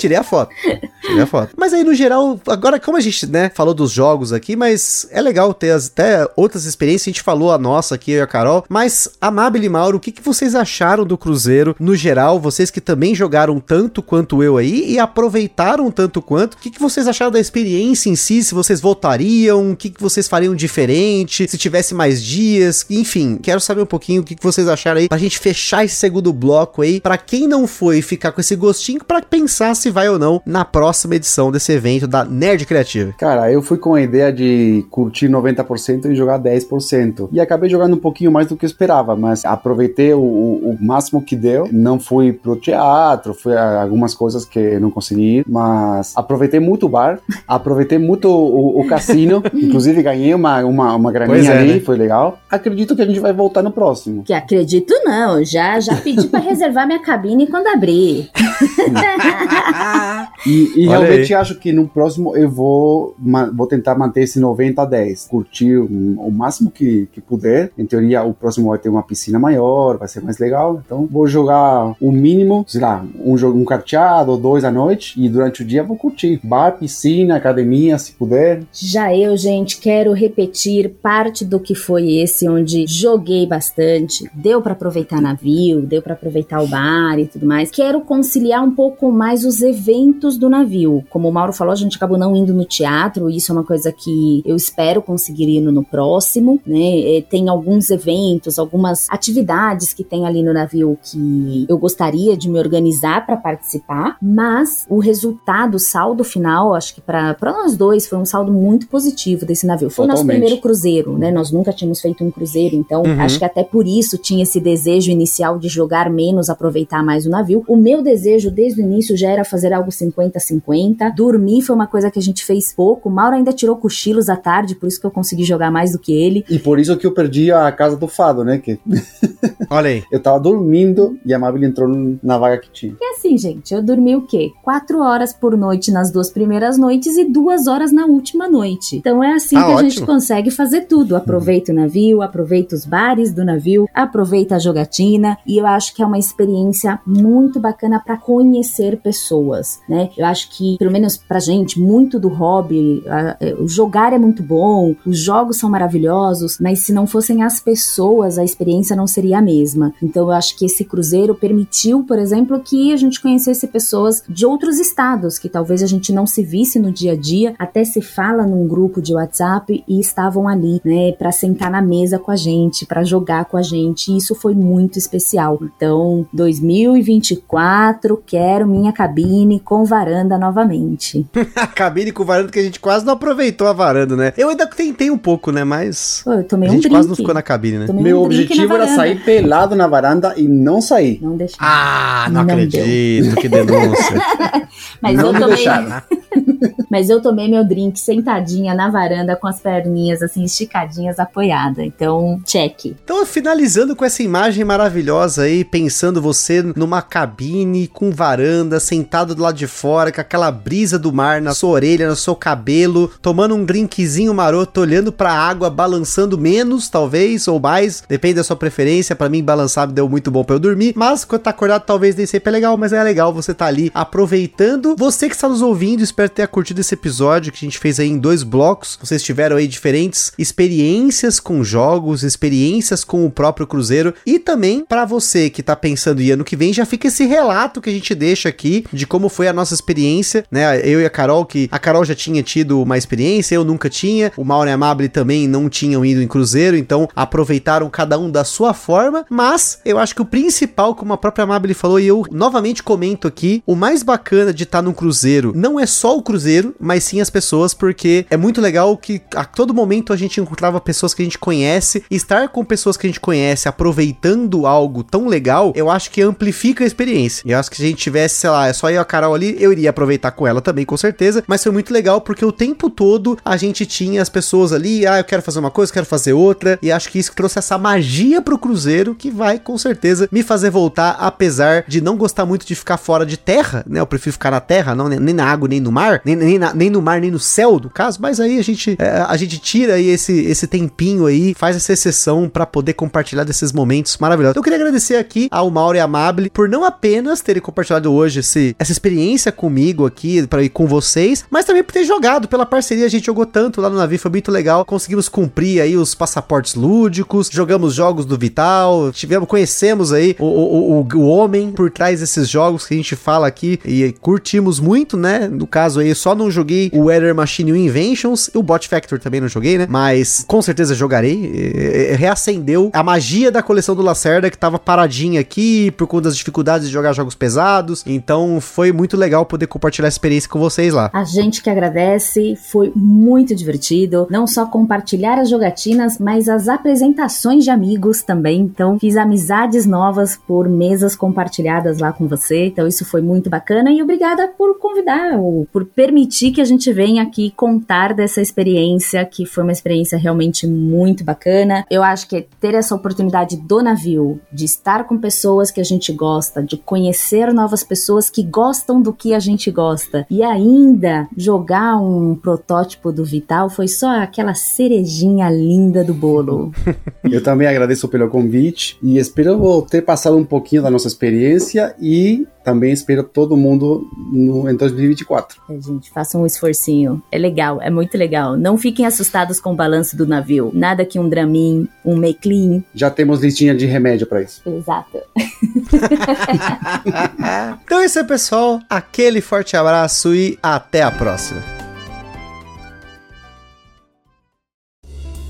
tirei a foto. Tirei a foto. Mas aí, no geral, agora, como a gente, né, falou dos jogos aqui, mas é legal ter as- até outras experiências. A gente falou a nossa aqui, eu e a Carol. Mas, Amabile e Mauro, o que, que vocês acharam do Cruzeiro no geral? Vocês que também jogaram tanto quanto eu aí e aproveitaram tanto quanto. O que, que vocês acharam da experiência em si? Se vocês voltariam? O que, que vocês fariam diferente? Se tivesse mais dias? Enfim, quero saber um pouquinho o que, que vocês acharam aí pra gente fechar esse segundo bloco aí. Pra quem não foi ficar com esse gostinho, pra pensar se vai ou não na próxima edição desse evento da Nerd Criativa. Cara, eu fui com a ideia de curtir 90% e jogar 10%. E acabei jogando um pouquinho mais do que eu esperava, mas aproveitei o, o- o máximo que deu. Não fui pro teatro, fui a algumas coisas que eu não consegui ir, mas aproveitei muito o bar, *laughs* aproveitei muito o, o cassino, *laughs* inclusive ganhei uma, uma, uma graninha é, ali, né? foi legal. Acredito que a gente vai voltar no próximo. Que acredito não, já já pedi pra *laughs* reservar minha cabine quando abrir. *laughs* E, e realmente acho que no próximo eu vou, vou tentar manter esse 90 a 10. Curtir o, o máximo que, que puder. Em teoria, o próximo vai ter uma piscina maior, vai ser mais legal. Então vou jogar o mínimo, sei lá, um jogo um carteado ou dois à noite. E durante o dia vou curtir. Bar, piscina, academia, se puder. Já eu, gente, quero repetir parte do que foi esse onde joguei bastante. Deu pra aproveitar navio, deu pra aproveitar o bar e tudo mais. Quero conciliar um pouco mais os eventos do navio. Como o Mauro falou, a gente acabou não indo no teatro, isso é uma coisa que eu espero conseguir ir no, próximo, né? É, Tem alguns eventos, algumas atividades que tem ali no navio que eu gostaria de me organizar para participar, mas o resultado, o saldo final, acho que para nós dois foi um saldo muito positivo desse navio. Foi o nosso primeiro cruzeiro, né? Nós nunca tínhamos feito um cruzeiro, então Uhum. acho que até por isso tinha esse desejo inicial de jogar menos, aproveitar mais o navio. O meu desejo desde o início já era fazer algo 50-50. Dormir foi uma coisa que a gente fez pouco. O Mauro ainda tirou cochilos à tarde, por isso que eu consegui jogar mais do que ele. E por isso que eu perdi a casa do fado, né? Que *laughs* Olha aí. eu tava dormindo e a Mabel entrou na vaga que tinha. E assim, gente, eu dormi o quê? Quatro horas por noite nas duas primeiras noites e duas horas na última noite. Então é assim Ah, que a ótimo. gente consegue fazer tudo. Aproveita o navio, aproveita os bares do navio, aproveita a jogatina e eu acho que é uma experiência muito bacana para conhecer pessoas, né? Eu acho que, pelo menos pra gente, muito do hobby, a- é, o jogar é muito bom, os jogos são maravilhosos, mas se não fossem as pessoas, a experiência não seria a mesma. Então eu acho que esse cruzeiro permitiu, por exemplo, que a gente conhecesse pessoas de outros estados que talvez a gente não se visse no dia a dia, até se fala num grupo de WhatsApp e estavam ali, né, para sentar na mesa com a gente, para jogar com a gente. E isso foi muito especial. Então, 2024, quero minha cabine com varanda novamente. *laughs* A cabine com varanda que a gente quase não aproveitou a varanda, né? Eu ainda tentei um pouco, né? Mas Pô, eu tomei a um gente drink. quase não ficou na cabine, né? Tomei Meu um objetivo era sair pelado na varanda e não sair. Não deixei. Ah, não, Não acredito, que denúncia. *laughs* Mas não eu me tomei, deixaram. *laughs* mas eu tomei meu drink sentadinha na varanda com as perninhas assim esticadinhas apoiada. Então, check. Então, finalizando com essa imagem maravilhosa aí, pensando você numa cabine com varanda, sentado do lado de fora, com aquela brisa do mar na sua orelha, no seu cabelo, tomando um drinkzinho maroto, olhando pra água, balançando menos, talvez, ou mais, depende da sua preferência. Pra mim, balançar me deu muito bom pra eu dormir, mas quando tá acordado, talvez nem sempre é legal, mas é legal você tá ali aproveitando. Você que está nos ouvindo, espero ter curtido esse episódio que a gente fez aí em dois blocos. Vocês tiveram aí diferentes experiências com jogos, experiências com o próprio Cruzeiro e também pra você que tá pensando em ano que vem, já fica esse relato que a gente deixa aqui de como foi a nossa experiência, né? Eu e a Carol, que a Carol já tinha tido uma experiência, eu nunca tinha, o Mauro e a Mabel também não tinham ido em Cruzeiro, então aproveitaram cada um da sua forma, mas eu acho que o principal, como a própria Mabel falou, e eu novamente comento aqui, o mais bacana de estar num Cruzeiro não é só o cruzeiro, mas sim as pessoas, porque é muito legal que a todo momento a gente encontrava pessoas que a gente conhece, estar com pessoas que a gente conhece aproveitando algo tão legal, eu acho que amplifica a experiência. Eu acho que se a gente tivesse, sei lá, é só e a Carol ali, eu iria aproveitar com ela também, com certeza, mas foi muito legal porque o tempo todo a gente tinha as pessoas ali, ah, eu quero fazer uma coisa, quero fazer outra, e acho que isso trouxe essa magia pro cruzeiro que vai com certeza me fazer voltar, apesar de não gostar muito de ficar fora de terra, né? Eu prefiro ficar na terra, não nem na água, nem no mar, nem, nem, na, nem no mar, nem no céu, no caso, mas aí a gente, é, a gente tira aí esse, esse tempinho aí, faz essa exceção para poder compartilhar desses momentos maravilhosos. Eu queria agradecer aqui ao Mauro e Amable por não apenas terem compartilhado hoje esse, essa experiência comigo aqui, para ir com vocês, mas também por ter jogado pela parceria, a gente jogou tanto lá no navio, foi muito legal, conseguimos cumprir aí os passaportes lúdicos, jogamos jogos do Vital, tivemos, conhecemos aí o, o, o, o homem por trás desses jogos que a gente fala aqui e curtimos muito, né? No caso aí, só não joguei o Weather Machine Inventions, o Bot Factor também não joguei, né? Mas com certeza jogarei. reacendeu a magia da coleção do Lacerda que tava paradinha aqui por conta das dificuldades de jogar jogos pesados. Então foi muito legal poder compartilhar a experiência com vocês lá. A gente que agradece, foi muito divertido. Não só compartilhar as jogatinas, mas as apresentações de amigos também. Então fiz amizades novas por mesas compartilhadas lá com você. Então isso foi muito bacana e obrigada por convidar, ou por permitir que a gente venha aqui contar dessa experiência, que foi uma experiência realmente muito bacana. Eu acho que ter essa oportunidade do navio, de estar com pessoas que a gente gosta, de conhecer novas pessoas que gostam do que a gente gosta e ainda jogar um protótipo do Vital foi só aquela cerejinha linda do bolo. *laughs* Eu também agradeço pelo convite e espero ter passado um pouquinho da nossa experiência e também espero todo mundo no, em 2024. É, gente, façam um esforcinho. É legal, é muito legal. Não fiquem assustados com o balanço do navio. Nada que um Dramin, um Meclean. Já temos listinha de remédio para isso. Exato. *laughs* então é isso aí, pessoal. Aquele forte abraço e até a próxima.